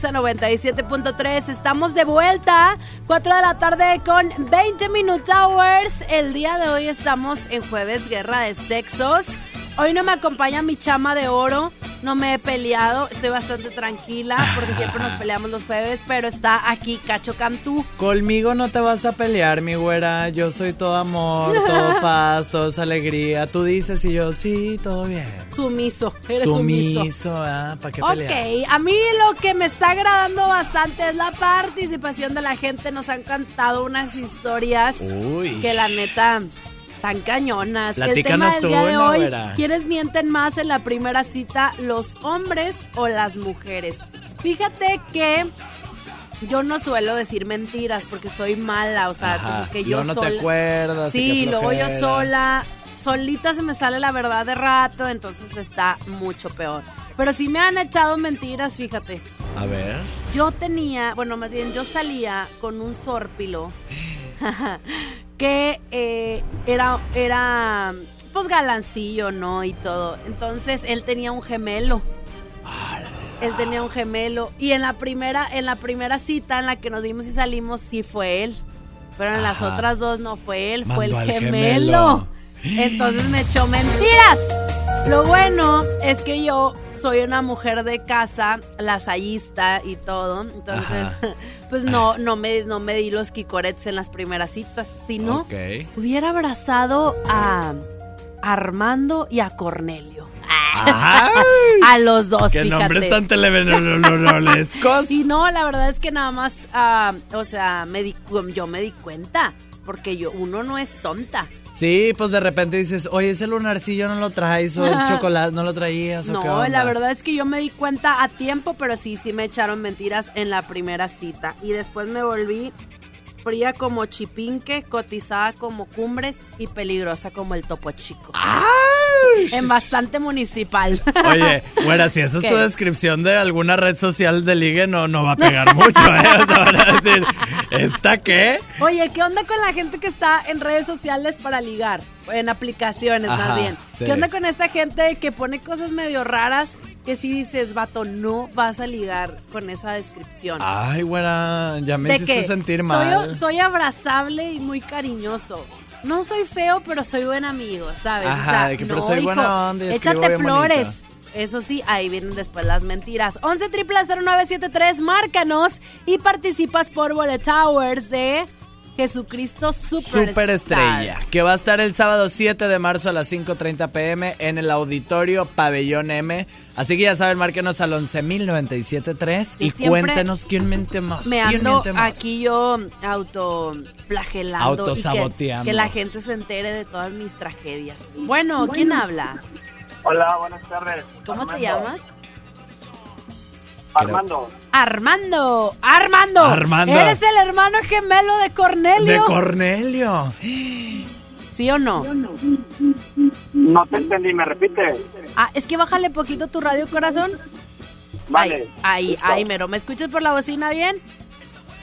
Exa 97.3. Estamos de vuelta, 4 de la tarde con 20 Minute Hours. El día de hoy estamos en Jueves Guerra de Sexos. Hoy no me acompaña mi chama de oro, no me he peleado, estoy bastante tranquila porque siempre nos peleamos los jueves, pero está aquí Cacho Cantú. Conmigo no te vas a pelear, mi güera. Yo soy todo amor, todo paz, todo es alegría. Tú dices y yo, sí, todo bien. Sumiso, eres sumiso. Sumiso, ¿ah? ¿Para qué pelear? Ok, a mí lo que me está agradando bastante es la participación de la gente. Nos han cantado unas historias Uy. que la neta tan cañonas. El tema del día de hoy. ¿quiénes mienten más en la primera cita, los hombres o las mujeres? Fíjate que yo no suelo decir mentiras porque soy mala, o sea, Ajá, como que yo no te sola- acuerdas Sí, luego yo sola, solita se me sale la verdad de rato, entonces está mucho peor. Pero sí me han echado mentiras, fíjate. A ver. Yo tenía, bueno, más bien yo salía con un sórpilo que eh, era, era, pues galancillo, ¿no? Y todo. Entonces él tenía un gemelo. Él tenía un gemelo. Y en la primera, en la primera cita en la que nos vimos y salimos, sí fue él. Pero en las otras dos no fue él, fue el gemelo. Entonces me echó mentiras. Lo bueno es que yo soy una mujer de casa, lasallista y todo. Entonces, Ajá. pues no, no me, no me di los quicorets en las primeras citas, sino Ok. hubiera abrazado a Armando y a Cornelio. Ay. a los dos, Qué fíjate. nombres tan telenovelescos. Y no, la verdad es que nada más, ah, o sea, me di, yo me di cuenta, porque yo, uno no es tonta. Sí, pues de repente dices, oye, ese lunarcillo no lo traes o el chocolate no lo traías o qué No, onda? la verdad es que yo me di cuenta a tiempo, pero sí, sí me echaron mentiras en la primera cita. Y después me volví fría como chipinque, cotizada como cumbres y peligrosa como el topo chico. En bastante municipal. Oye, güera, si esa es tu descripción de alguna red social de ligue, no, no va a pegar mucho, ¿eh? O sea, van a decir, ¿esta qué? Oye, ¿qué onda con la gente que está en redes sociales para ligar? En aplicaciones, Ajá, más bien. sí. ¿Qué onda con esta gente que pone cosas medio raras que si dices, vato, no vas a ligar con esa descripción? Ay, güera, ya me ¿De hiciste sentir mal. Soy, abrazable y muy cariñoso. No soy feo, pero soy buen amigo, ¿sabes? Ajá, de que, pero soy buena onda y Échate flores. Eso sí, ahí vienen después las mentiras. 11 triple 0973, márcanos y participas por Bullet Towers de Jesucristo Superstar. Super estrella, que va a estar el sábado 7 de marzo a las 5.30 pm en el auditorio Pabellón M. Así que ya saben, márquenos al 11.097.3 Yo y cuéntenos quién mente más. Me ¿Quién ando miente más? aquí yo autoflagelando y que, Autosaboteando. que la gente se entere de todas mis tragedias. Bueno, ¿quién habla? Hola, buenas tardes. ¿Cómo te llamas? Armando. Armando, Armando. Armando. Eres el hermano gemelo de Cornelio. De Cornelio. ¿Sí o no? No te entendí, ¿me repite? Ah, es que bájale poquito tu radio corazón. Vale. Ahí, Listo. ahí, mero. ¿Me escuchas por la bocina bien?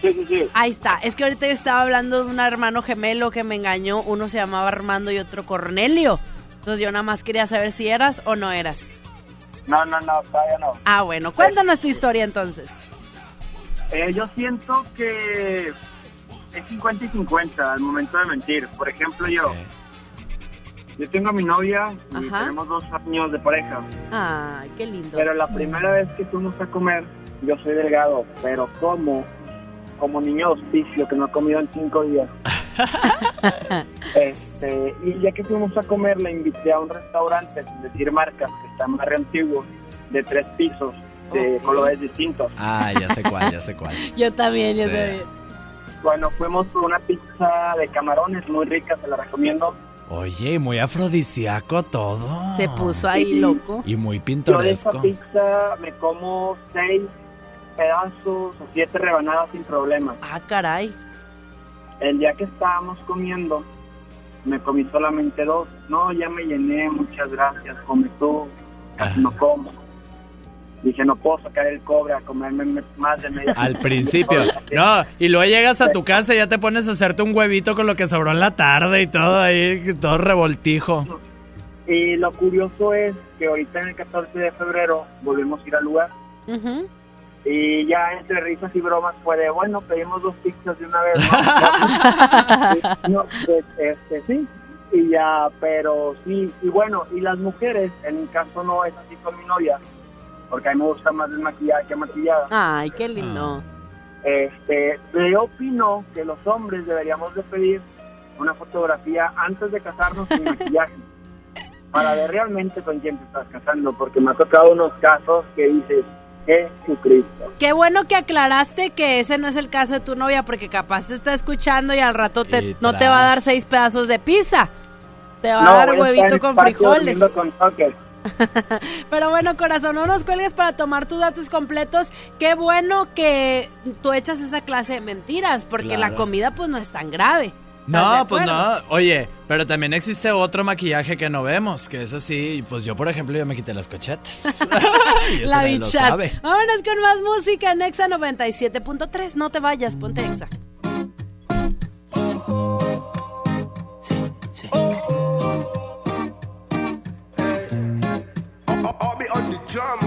Sí, sí, sí. Ahí está. Es que ahorita yo estaba hablando de un hermano gemelo que me engañó. Uno se llamaba Armando y otro Cornelio. Entonces yo nada más quería saber si eras o no eras. No, no, no, todavía no. Ah, bueno. Cuéntanos tu historia entonces. Eh, yo siento que es 50 y 50 al momento de mentir. Por ejemplo, yo. Yo tengo a mi novia y Ajá. tenemos dos años de pareja. Ay, qué lindo. Pero la primera vez que fuimos a comer, yo soy delgado, pero como, como niño de hospicio que no he comido en cinco días. este, y ya que fuimos a comer, la invité a un restaurante, sin decir marcas, que está en barrio antiguo, de tres pisos, de colores distintos. Ah, ya sé cuál, ya sé cuál. Yo también, yo Sí. también. Bueno, fuimos por una pizza de camarones muy rica, se la recomiendo. Oye, muy afrodisíaco todo. Se puso ahí loco. Y muy Yo de esa pintoresco. pizza me como seis pedazos o siete rebanadas sin problema. Ah, caray. El día que estábamos comiendo, me comí solamente dos. No, ya me llené, muchas gracias, come tú, casi no como. Dije, no puedo sacar el cobre a comerme me- más de media. Al principio. No, y luego llegas a tu casa y ya te pones a hacerte un huevito con lo que sobró en la tarde y todo ahí, todo revoltijo. Y lo curioso es que ahorita en el 14 de febrero volvemos a ir al lugar. Ujú. Y ya entre risas y bromas fue de, bueno, pedimos dos pizzas de una vez. ¿no? No, pues, este, sí. Y ya, pero sí. Y bueno, y las mujeres, en mi caso no es así con mi novia, porque a mí me gusta más desmaquillada que maquillada. Ay, qué lindo. Este, yo opino que los hombres deberíamos de pedir una fotografía antes de casarnos sin maquillaje para ver realmente con quién te estás casando, porque me ha tocado unos casos que dices, Jesucristo. Qué bueno que aclaraste que ese no es el caso de tu novia, porque capaz te está escuchando y al rato te, Y no te va a dar seis pedazos de pizza. Te va No, a dar huevito con frijoles. con. Pero bueno, corazón, no nos cuelgues para tomar tus datos completos. Qué bueno que tú echas esa clase de mentiras, porque la comida pues no es tan grave. ¿Estás de No, pues no. Oye, pero también existe otro maquillaje que no vemos, que es así. y Pues yo, por ejemplo, yo me quité las cochetas. La bichat. Vámonos con más música en Exa 97.3. No te vayas, ponte Exa. Dime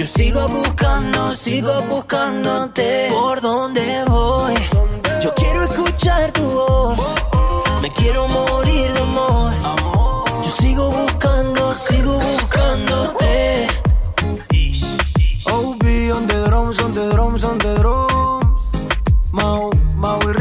Yo sigo buscando, sigo buscándote. ¿Por dónde voy? Yo quiero escuchar tu voz. Me quiero morir de amor. Yo sigo buscando, sigo buscándote. OB on the drums, on the drums, on the drums. Mau, Mau y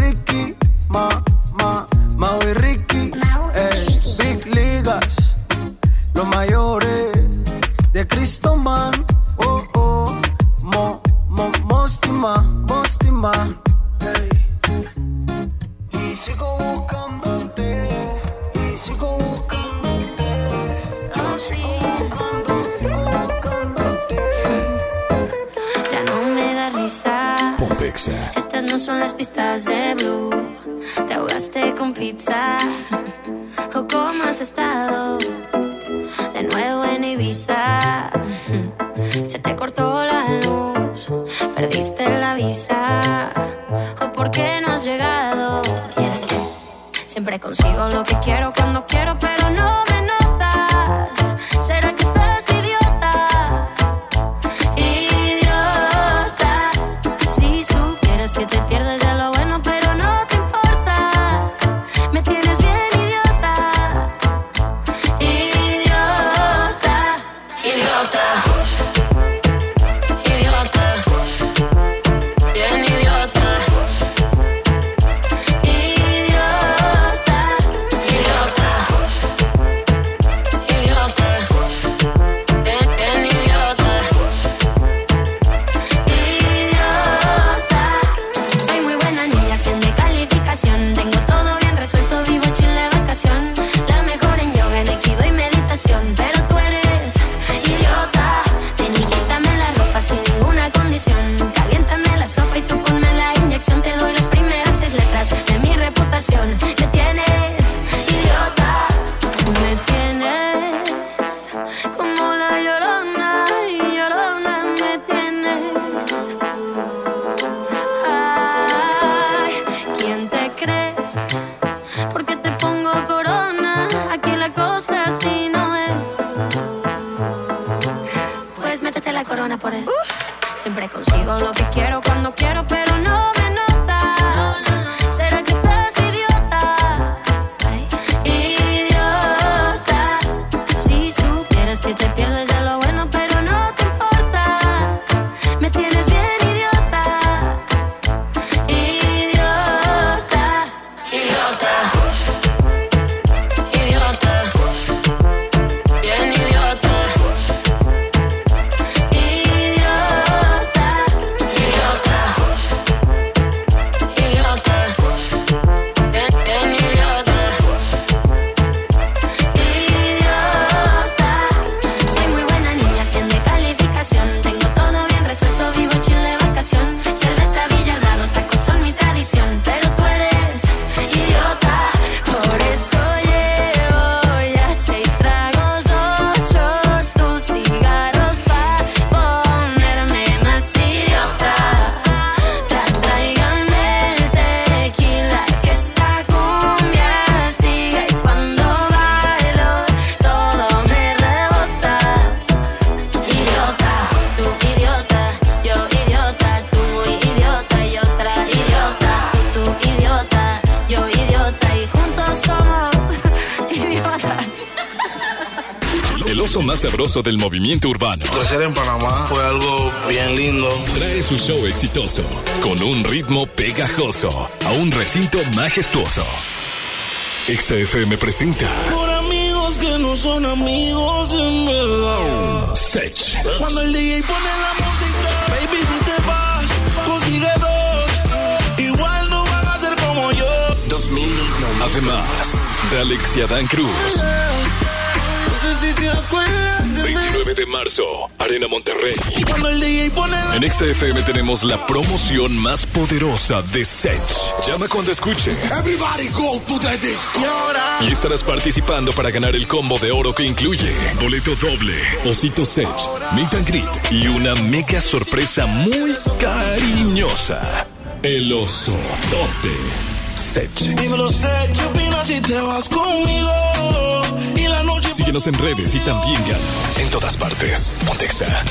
sabroso del movimiento urbano. Crecer en Panamá fue algo bien lindo. Trae su show exitoso con un ritmo pegajoso a un recinto majestuoso. XFM presenta Por amigos que no son amigos en verdad. Sech. Cuando el DJ pone la música, baby, si te vas, consigue dos. Igual no van a ser como yo. Además de Alex y Adán Cruz. Sé si te acuerdas de mí. 29 de marzo, Arena Monterrey. Cuando el DJ pone la En XFM tenemos la promoción más poderosa de Sech. Llama cuando escuches. Everybody go to the disco. Y ahora, Y estarás participando para ganar el combo de oro que incluye boleto doble, osito Sech, meet and greet y una mega sorpresa muy cariñosa. El oso tote Sech. dímelo, sé, ¿qué opinas si te vas conmigo? Y la noche Síguenos en redes y también ganas en todas partes. Pontexa.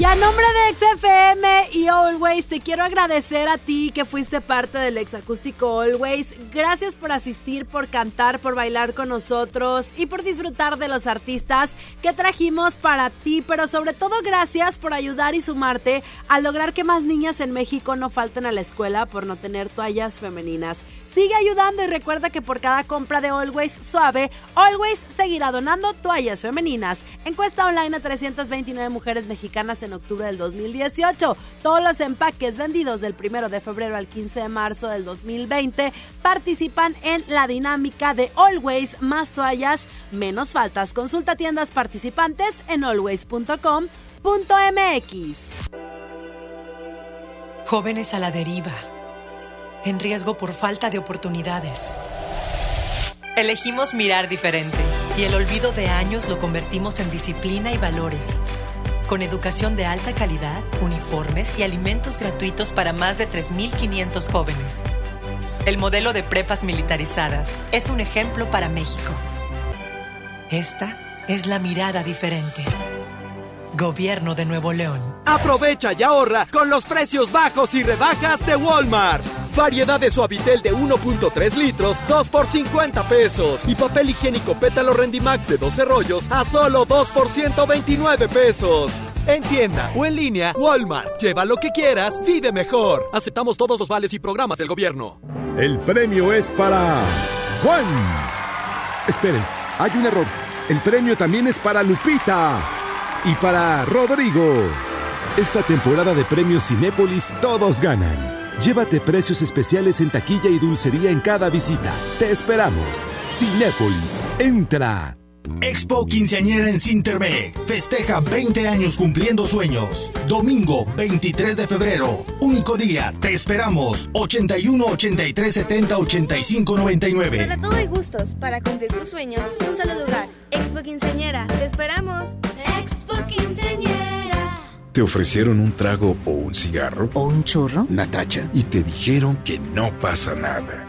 Y a nombre de XFM y Always, te quiero agradecer a ti que fuiste parte del Exacústico Always. Gracias por asistir, por cantar, por bailar con nosotros y por disfrutar de los artistas que trajimos para ti. Pero sobre todo, gracias por ayudar y sumarte a lograr que más niñas en México no falten a la escuela por no tener toallas femeninas. Sigue ayudando y recuerda que por cada compra de Always Suave, Always seguirá donando toallas femeninas. Encuesta online a 329 mujeres mexicanas en octubre del 2018. Todos los empaques vendidos del 1 de febrero al 15 de marzo del 2020 participan en la dinámica de Always más toallas, menos faltas. Consulta tiendas participantes en always.com.mx. Jóvenes a la deriva, en riesgo por falta de oportunidades. Elegimos mirar diferente y el olvido de años lo convertimos en disciplina y valores. Con educación de alta calidad, uniformes y alimentos gratuitos para más de 3.500 jóvenes. El modelo de prepas militarizadas es un ejemplo para México. Esta es la mirada diferente. Gobierno de Nuevo León. Aprovecha y ahorra con los precios bajos y rebajas de Walmart. Variedad de Suavitel de 1.3 litros, 2 por 50 pesos. Y papel higiénico pétalo Rendimax de 12 rollos a solo 2 por 129 pesos. En tienda o en línea, Walmart. Lleva lo que quieras, vive mejor. Aceptamos todos los vales y programas del gobierno. El premio es para Juan. Esperen, hay un error. El premio también es para Lupita y para Rodrigo. Esta temporada de premios Cinépolis todos ganan. Llévate precios especiales en taquilla y dulcería en cada visita. Te esperamos. Cinépolis, entra. Expo Quinceañera en Cintermec. Festeja 20 años cumpliendo sueños. Domingo 23 de febrero. Único día. Te esperamos. 81 83 70 85 99. Para todo hay gustos. Para cumplir tus sueños, un solo lugar. Expo Quinceañera. Te esperamos. ¿Te ofrecieron un trago o un cigarro? ¿O un churro? Natacha. Y te dijeron que no pasa nada.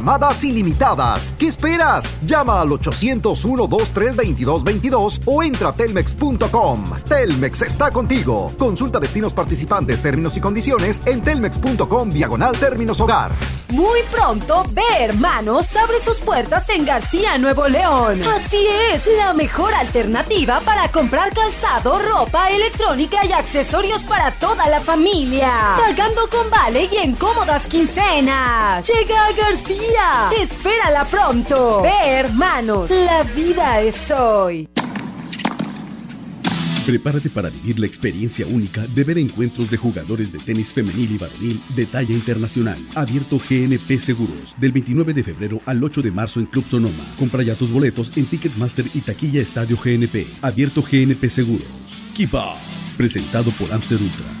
ilimitadas. ¿Qué esperas? Llama al 801-232222 o entra a telmex.com. Telmex está contigo. Consulta destinos participantes, términos y condiciones en telmex.com diagonal términos hogar. Muy pronto, Ve Hermanos abre sus puertas en García, Nuevo León. Así es, la mejor alternativa para comprar calzado, ropa, electrónica y accesorios para toda la familia. Pagando con vale y en cómodas quincenas. Llega a García. Espérala pronto. Ve, hermanos, la vida es hoy. Prepárate para vivir la experiencia única de ver encuentros de jugadores de tenis femenil y varonil de talla internacional. Abierto GNP Seguros, del 29 de febrero al 8 de marzo en Club Sonoma. Compra ya tus boletos en Ticketmaster y taquilla Estadio GNP. Abierto GNP Seguros. Keep up. Presentado por Amster Ultra.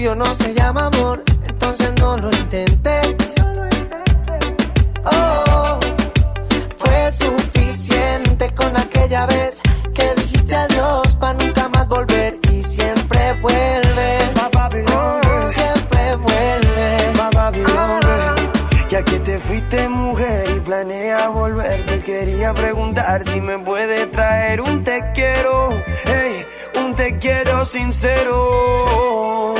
tuyo no se llama amor, entonces no lo intentes. Oh, fue suficiente con aquella vez que dijiste adiós para nunca más volver y siempre vuelves. Siempre vuelves. Ya que te fuiste mujer y planeas volver, te quería preguntar si me puedes traer un te quiero, hey, un te quiero sincero.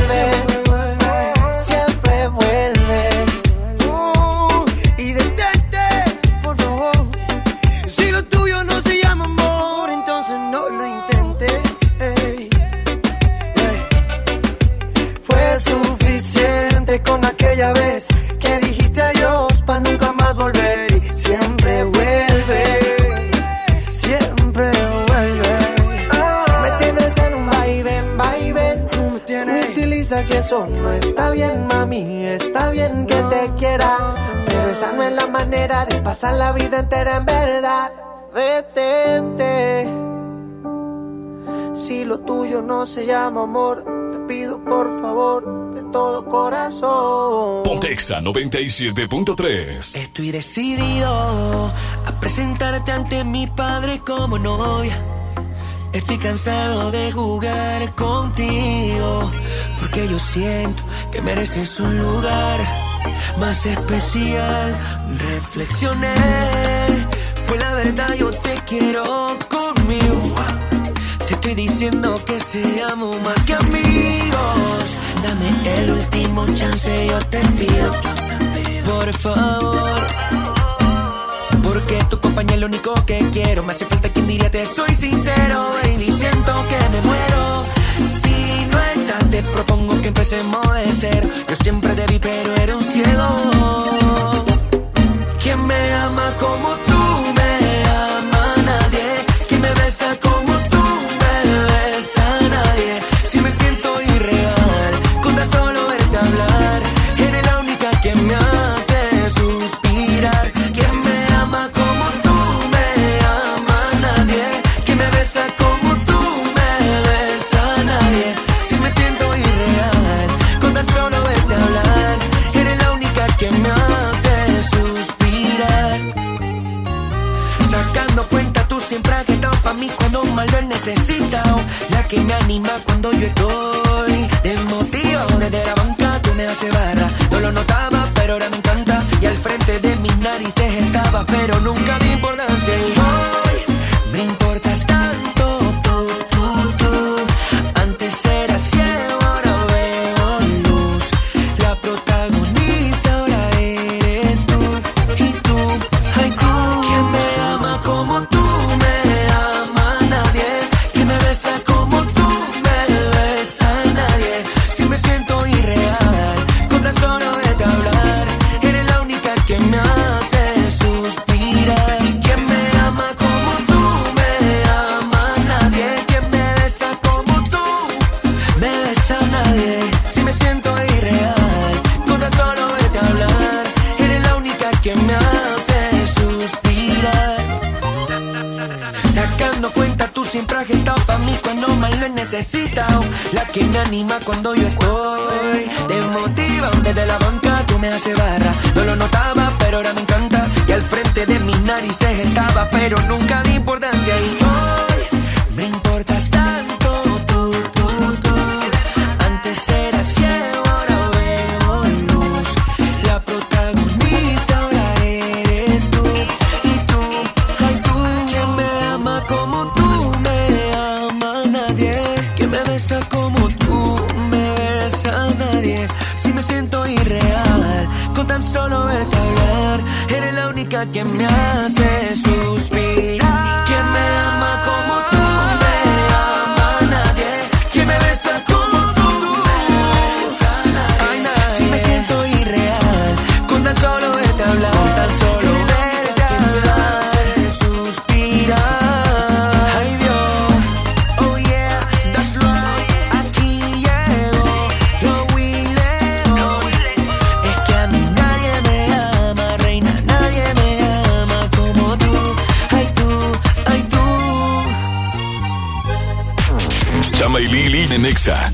Y eso no está bien, mami. Está bien que te quiera, pero esa no es la manera de pasar la vida entera en verdad. Detente. Si lo tuyo no se llama amor, te pido por favor de todo corazón. Pontexa 97.3. Estoy decidido a presentarte ante mi padre como novia. Estoy cansado de jugar contigo, porque yo siento que mereces un lugar más especial. Reflexioné, pues la verdad yo te quiero conmigo. Te estoy diciendo que seamos más que amigos. Dame el último chance, yo te pido. por favor. Porque tu compañía es lo único que quiero. Me hace falta quien diría te soy sincero, baby. Siento que me muero. Si no estás, te propongo que empecemos de cero. Yo siempre te vi, pero era un ciego. ¿Quién me ama como tú para mí cuando más lo he necesitado. La que me anima cuando yo estoy desmotivado. Desde la banca tú me haces barra. No lo notaba, pero ahora me encanta. Y al frente de mis narices estaba, pero nunca di importancia. Y hoy necesitado. La que me anima cuando yo estoy desmotivado. Desde la banca tú me haces barra. No lo notaba, pero ahora me encanta. Y al frente de mis narices estaba, pero nunca di importancia. Y hoy eres la única que me de Nexa.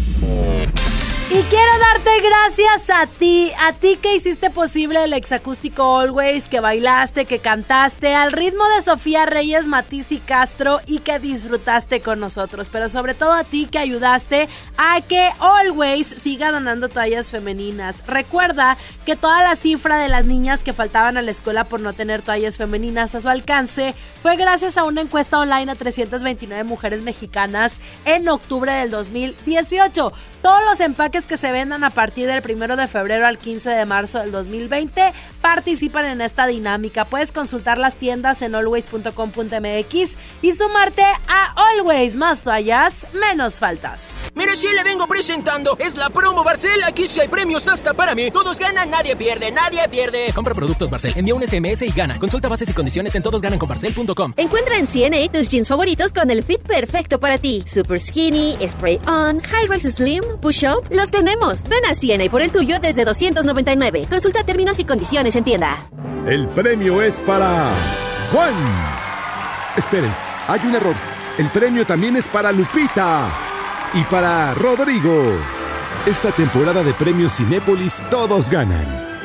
Y quiero gracias a ti, a ti que hiciste posible el exacústico Always, que bailaste, que cantaste al ritmo de Sofía Reyes, Matiz y Castro y que disfrutaste con nosotros. Pero sobre todo a ti que ayudaste a que Always siga donando toallas femeninas. Recuerda que toda la cifra de las niñas que faltaban a la escuela por no tener toallas femeninas a su alcance fue gracias a una encuesta online a 329 mujeres mexicanas en octubre del 2018. Todos los empaques que se vendan a partir del 1 de febrero al 15 de marzo del 2020 participan en esta dinámica. Puedes consultar las tiendas en always.com.mx y sumarte a Always más toallas, menos faltas. Mire, sí le vengo presentando. Es la promo Barcel. Aquí sí hay premios hasta para mí. Todos ganan, nadie pierde, nadie pierde. Compra productos Barcel, envía un SMS y gana. Consulta bases y condiciones en todosgananconbarcel.com. Encuentra en CNA tus jeans favoritos con el fit perfecto para ti. Super skinny, spray on, high rise slim, push up, los tenemos. Ven a CNA por el tuyo desde 299. Consulta términos y condiciones en tienda. El premio es para Juan. Esperen, hay un error. El premio también es para Lupita y para Rodrigo. Esta temporada de premios Cinépolis todos ganan.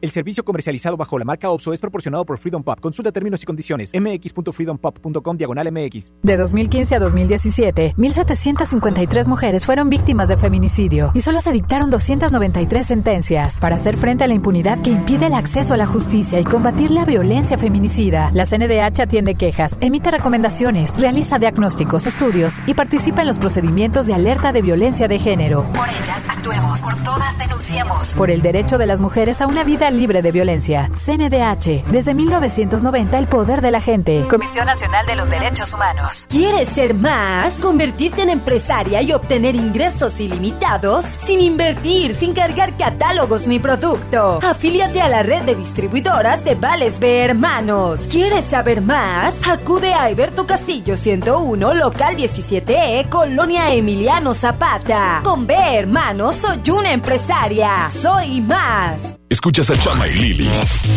El servicio comercializado bajo la marca OPSO es proporcionado por Freedom Pop. Consulta términos y condiciones. mx.freedompop.com diagonal mx. De 2015 a 2017, 1.753 mujeres fueron víctimas de feminicidio y solo se dictaron 293 sentencias. Para hacer frente a la impunidad que impide el acceso a la justicia y combatir la violencia feminicida, la CNDH atiende quejas, emite recomendaciones, realiza diagnósticos, estudios y participa en los procedimientos de alerta de violencia de género. Por ellas actuemos, por todas denunciemos. Por el derecho de las mujeres a una vida libre de violencia. CNDH. Desde 1990 el poder de la gente. Comisión Nacional de los Derechos Humanos. ¿Quieres ser más? ¿Convertirte en empresaria y obtener ingresos ilimitados? Sin invertir, sin cargar catálogos ni producto. Afíliate a la red de distribuidoras de Vales B Hermanos. ¿Quieres saber más? Acude a Iberto Castillo 101, local 17E, Colonia Emiliano Zapata. Con B Hermanos soy una empresaria. Soy más. Escuchas a Chama y Lili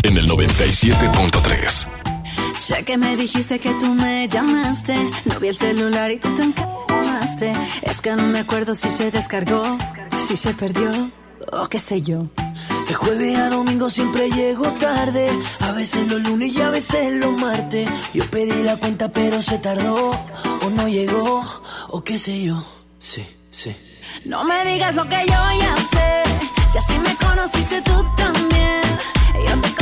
en el 97.3. Sé que me dijiste que tú me llamaste. No vi el celular y tú te encamaste. Es que no me acuerdo si se descargó, si se perdió o qué sé yo. De jueves a domingo siempre llego tarde. A veces los lunes y a veces los martes. Yo pedí la cuenta pero se tardó. O no llegó, o qué sé yo. Sí, sí. No me digas lo que yo ya sé. Si así me conociste tú. Yo te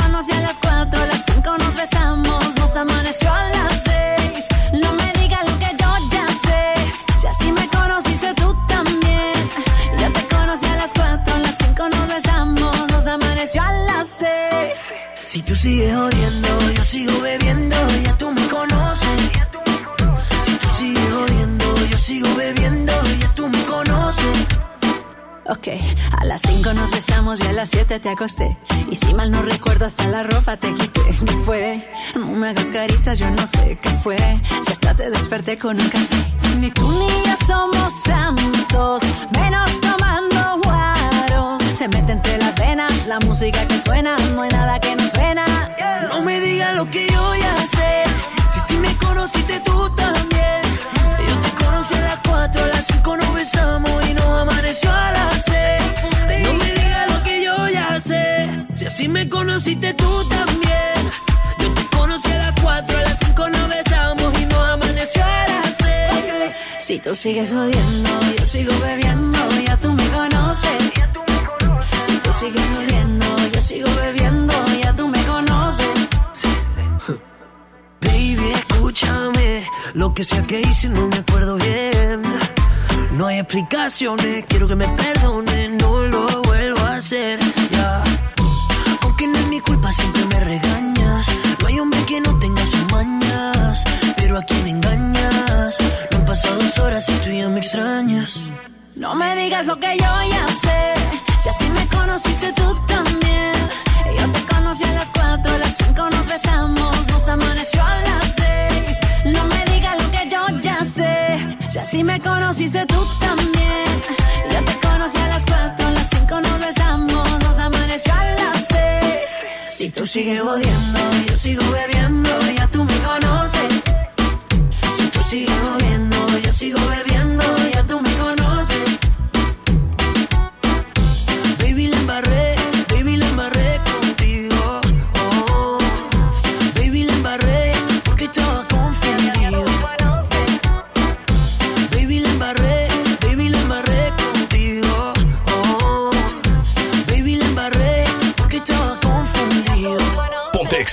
te acosté. Y si mal no recuerdo, hasta la ropa te quité. ¿Qué fue? No me hagas caritas, yo no sé qué fue. Si hasta te desperté con un café. Ni tú ni yo somos santos, menos tomando guaros. Se mete entre las venas la música que suena, no hay nada que nos frena. No me digas lo que yo ya sé. Si sí me conociste tú también. Yo te conocí a las 4, a las 5 nos besamos y nos amaneció a las Si así me conociste tú también. Yo te conocí a las 4, a las 5 nos besamos y nos amaneció a las 6. Si tú sigues odiando, yo sigo bebiendo, ya tú me conoces. Si tú sigues odiando, yo sigo bebiendo, ya tú me conoces. Baby, escúchame. Lo que sea que hice no me acuerdo bien. No hay explicaciones, quiero que me perdonen, hacer. Ya. Aunque no es mi culpa, siempre me regañas. No hay hombre que no tenga sus mañas. Pero a quien engañas. No han pasado dos horas y tú ya me extrañas. No me digas lo que yo ya sé. Si así me conociste tú también. Yo te conocí a las 4, a las 5 nos besamos, nos amaneció a las 6. No me digas lo que yo ya sé. Si así me conociste tú también. Tú sigues odiando, yo sigo bebiendo, ya tú me conoces. Si tú sigues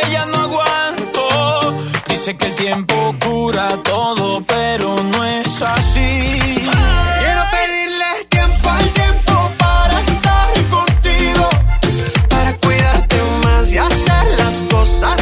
que ya no aguanto. Dice que el tiempo cura todo, pero no es así. Quiero pedirle tiempo al tiempo para estar contigo, para cuidarte más y hacer las cosas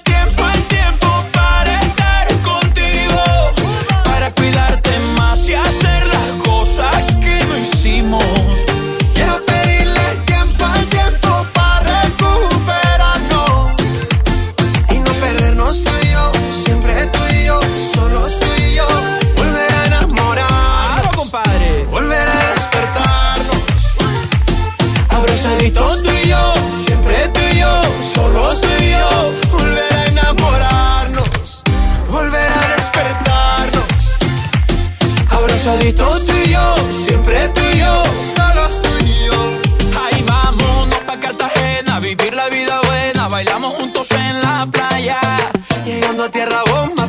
tierra bomba,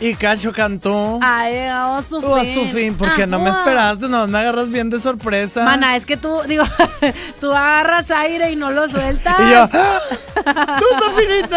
Y Cacho cantó. ha llegado a su Oh, a fin. su fin, porque no me esperaste, no me agarras bien de sorpresa. Mana, es que tú, digo, tú agarras aire y no lo sueltas. Y yo, ¡Ah! ¡Tuto finito!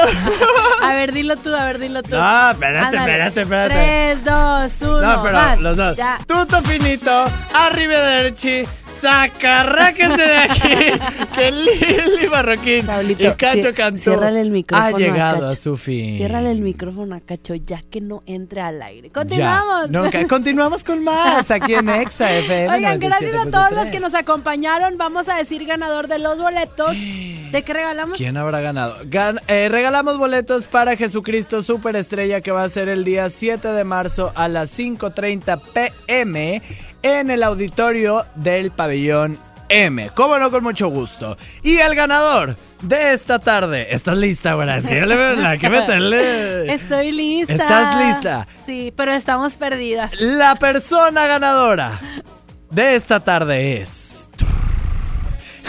A ver, dilo tú, a ver, dilo tú. No, espérate, Ándale. espérate, espérate. Tres, dos, uno. No, pero vas. los dos. Ya. Tuto finito, arrivederci, sacarráquense de aquí, que Lili Marroquín y Cacho ciérrale el micrófono Ha a llegado Cacho. a su fin. Ciérrale el micrófono a Cacho ya que no entre al aire. Ya, Continuamos. nunca- continuamos con más aquí en Exa FM. Oigan, gracias a todos los 97.3. que nos acompañaron. Vamos a decir ganador de los boletos. ¿De qué regalamos? ¿Quién habrá ganado? Gan- eh, regalamos boletos para Jesucristo Superestrella que va a ser el día 7 de marzo a las 5.30 pm en el auditorio del pabellón M. Cómo no, con mucho gusto. Y el ganador de esta tarde. ¿Estás lista, güey? Es que yo le veo la que meterle. Estoy lista. ¿Estás lista? Sí, pero estamos perdidas. La persona ganadora de esta tarde es.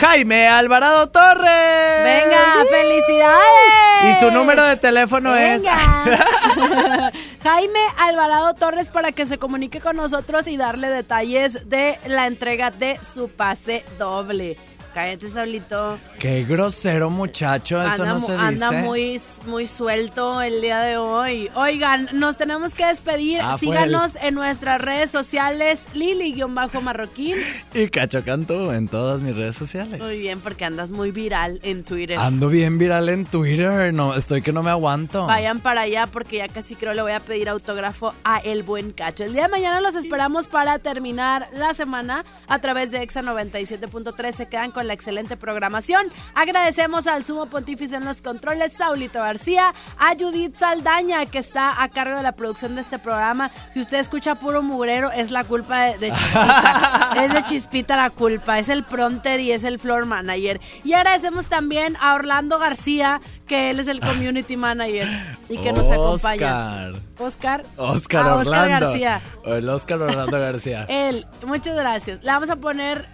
Jaime Alvarado Torres. Venga, felicidades. Y su número de teléfono Venga. Jaime Alvarado Torres para que se comunique con nosotros y darle detalles de la entrega de su pase doble. Cállate, Sablito. Qué grosero muchacho, eso Anda, no se anda dice. muy, muy suelto el día de hoy. Oigan, nos tenemos que despedir. Ah, Síganos en nuestras redes sociales, Lili-Marroquín. Y Cacho Canto en todas mis redes sociales. Muy bien, porque andas muy viral en Twitter. Ando bien viral en Twitter, no, estoy que no me aguanto. Vayan para allá porque ya casi creo le voy a pedir autógrafo a El Buen Cacho. El día de mañana los esperamos para terminar la semana a través de Exa 97.3. Se quedan con la excelente programación. Agradecemos al sumo pontífice en los controles, Saulito García, a Judith Saldaña, que está a cargo de la producción de este programa. Si usted escucha puro mugrero, es la culpa de, de Chispita. es de Chispita la culpa. Es el pronter y es el floor manager. Y agradecemos también a Orlando García, que él es el community manager y que nos acompaña. Oscar. Oscar Ah, Orlando. Oscar García. O el Oscar Orlando García. Él, muchas gracias. Le vamos a poner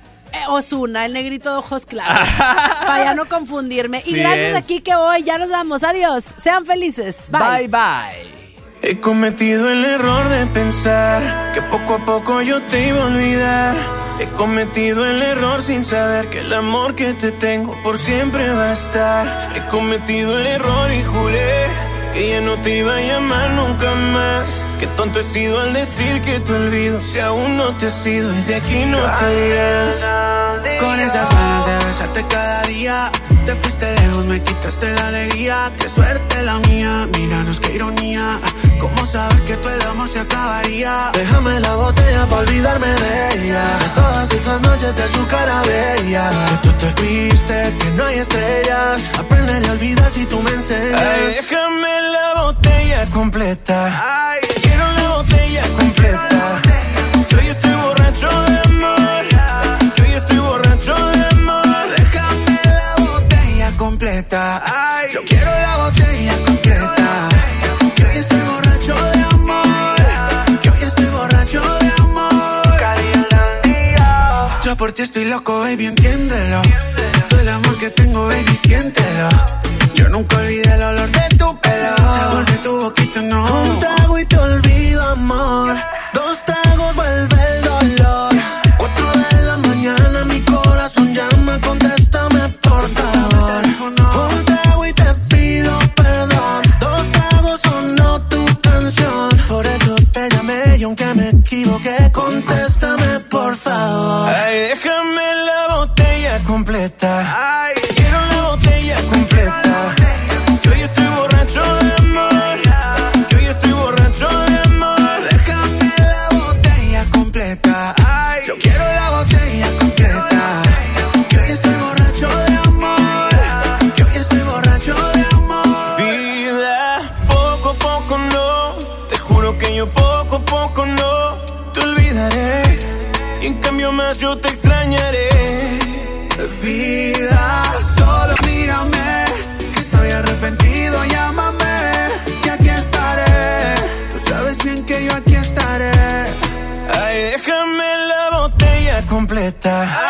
Osuna, el negrito de ojos claros. para ya no confundirme. Y gracias es. aquí que voy. Ya nos vamos. Adiós. Sean felices. Bye. Bye bye. He cometido el error de pensar que poco a poco yo te iba a olvidar. He cometido el error sin saber que el amor que te tengo por siempre va a estar. He cometido el error y juré que ya no te iba a llamar nunca más. Qué tonto he sido al decir que te olvido si aún no te has ido y de aquí no te irás. Con esas ganas de cada día, te fuiste lejos, me quitaste la alegría, qué suerte la mía. Míranos qué ironía, cómo saber que todo el amor se acabaría. Déjame la botella para olvidarme de ella. De todas esas noches de su cara bella. Que tú te fuiste, que no hay estrellas. Aprenderé a olvidar si tú me enseñas. Ay, déjame la botella completa. Quiero la botella completa. Yo quiero la botella completa. Que hoy estoy borracho de amor. Que hoy estoy borracho de amor. Yo por ti estoy loco, baby, entiéndelo. Todo el amor que tengo, baby, siéntelo. Yo nunca olvidé el olor de tu pelo. Sabor de tu boquita, no. Un trago y te olvido, amor. Dos tragos Quiero la botella completa. Que hoy estoy borracho de amor. Que hoy estoy borracho de amor. Déjame la botella completa. Yo quiero la botella completa. Que hoy estoy borracho de amor. Que hoy estoy borracho de amor. Vida, poco a poco no. Te juro que yo poco a poco no. Te olvidaré. Y en cambio más yo te completa.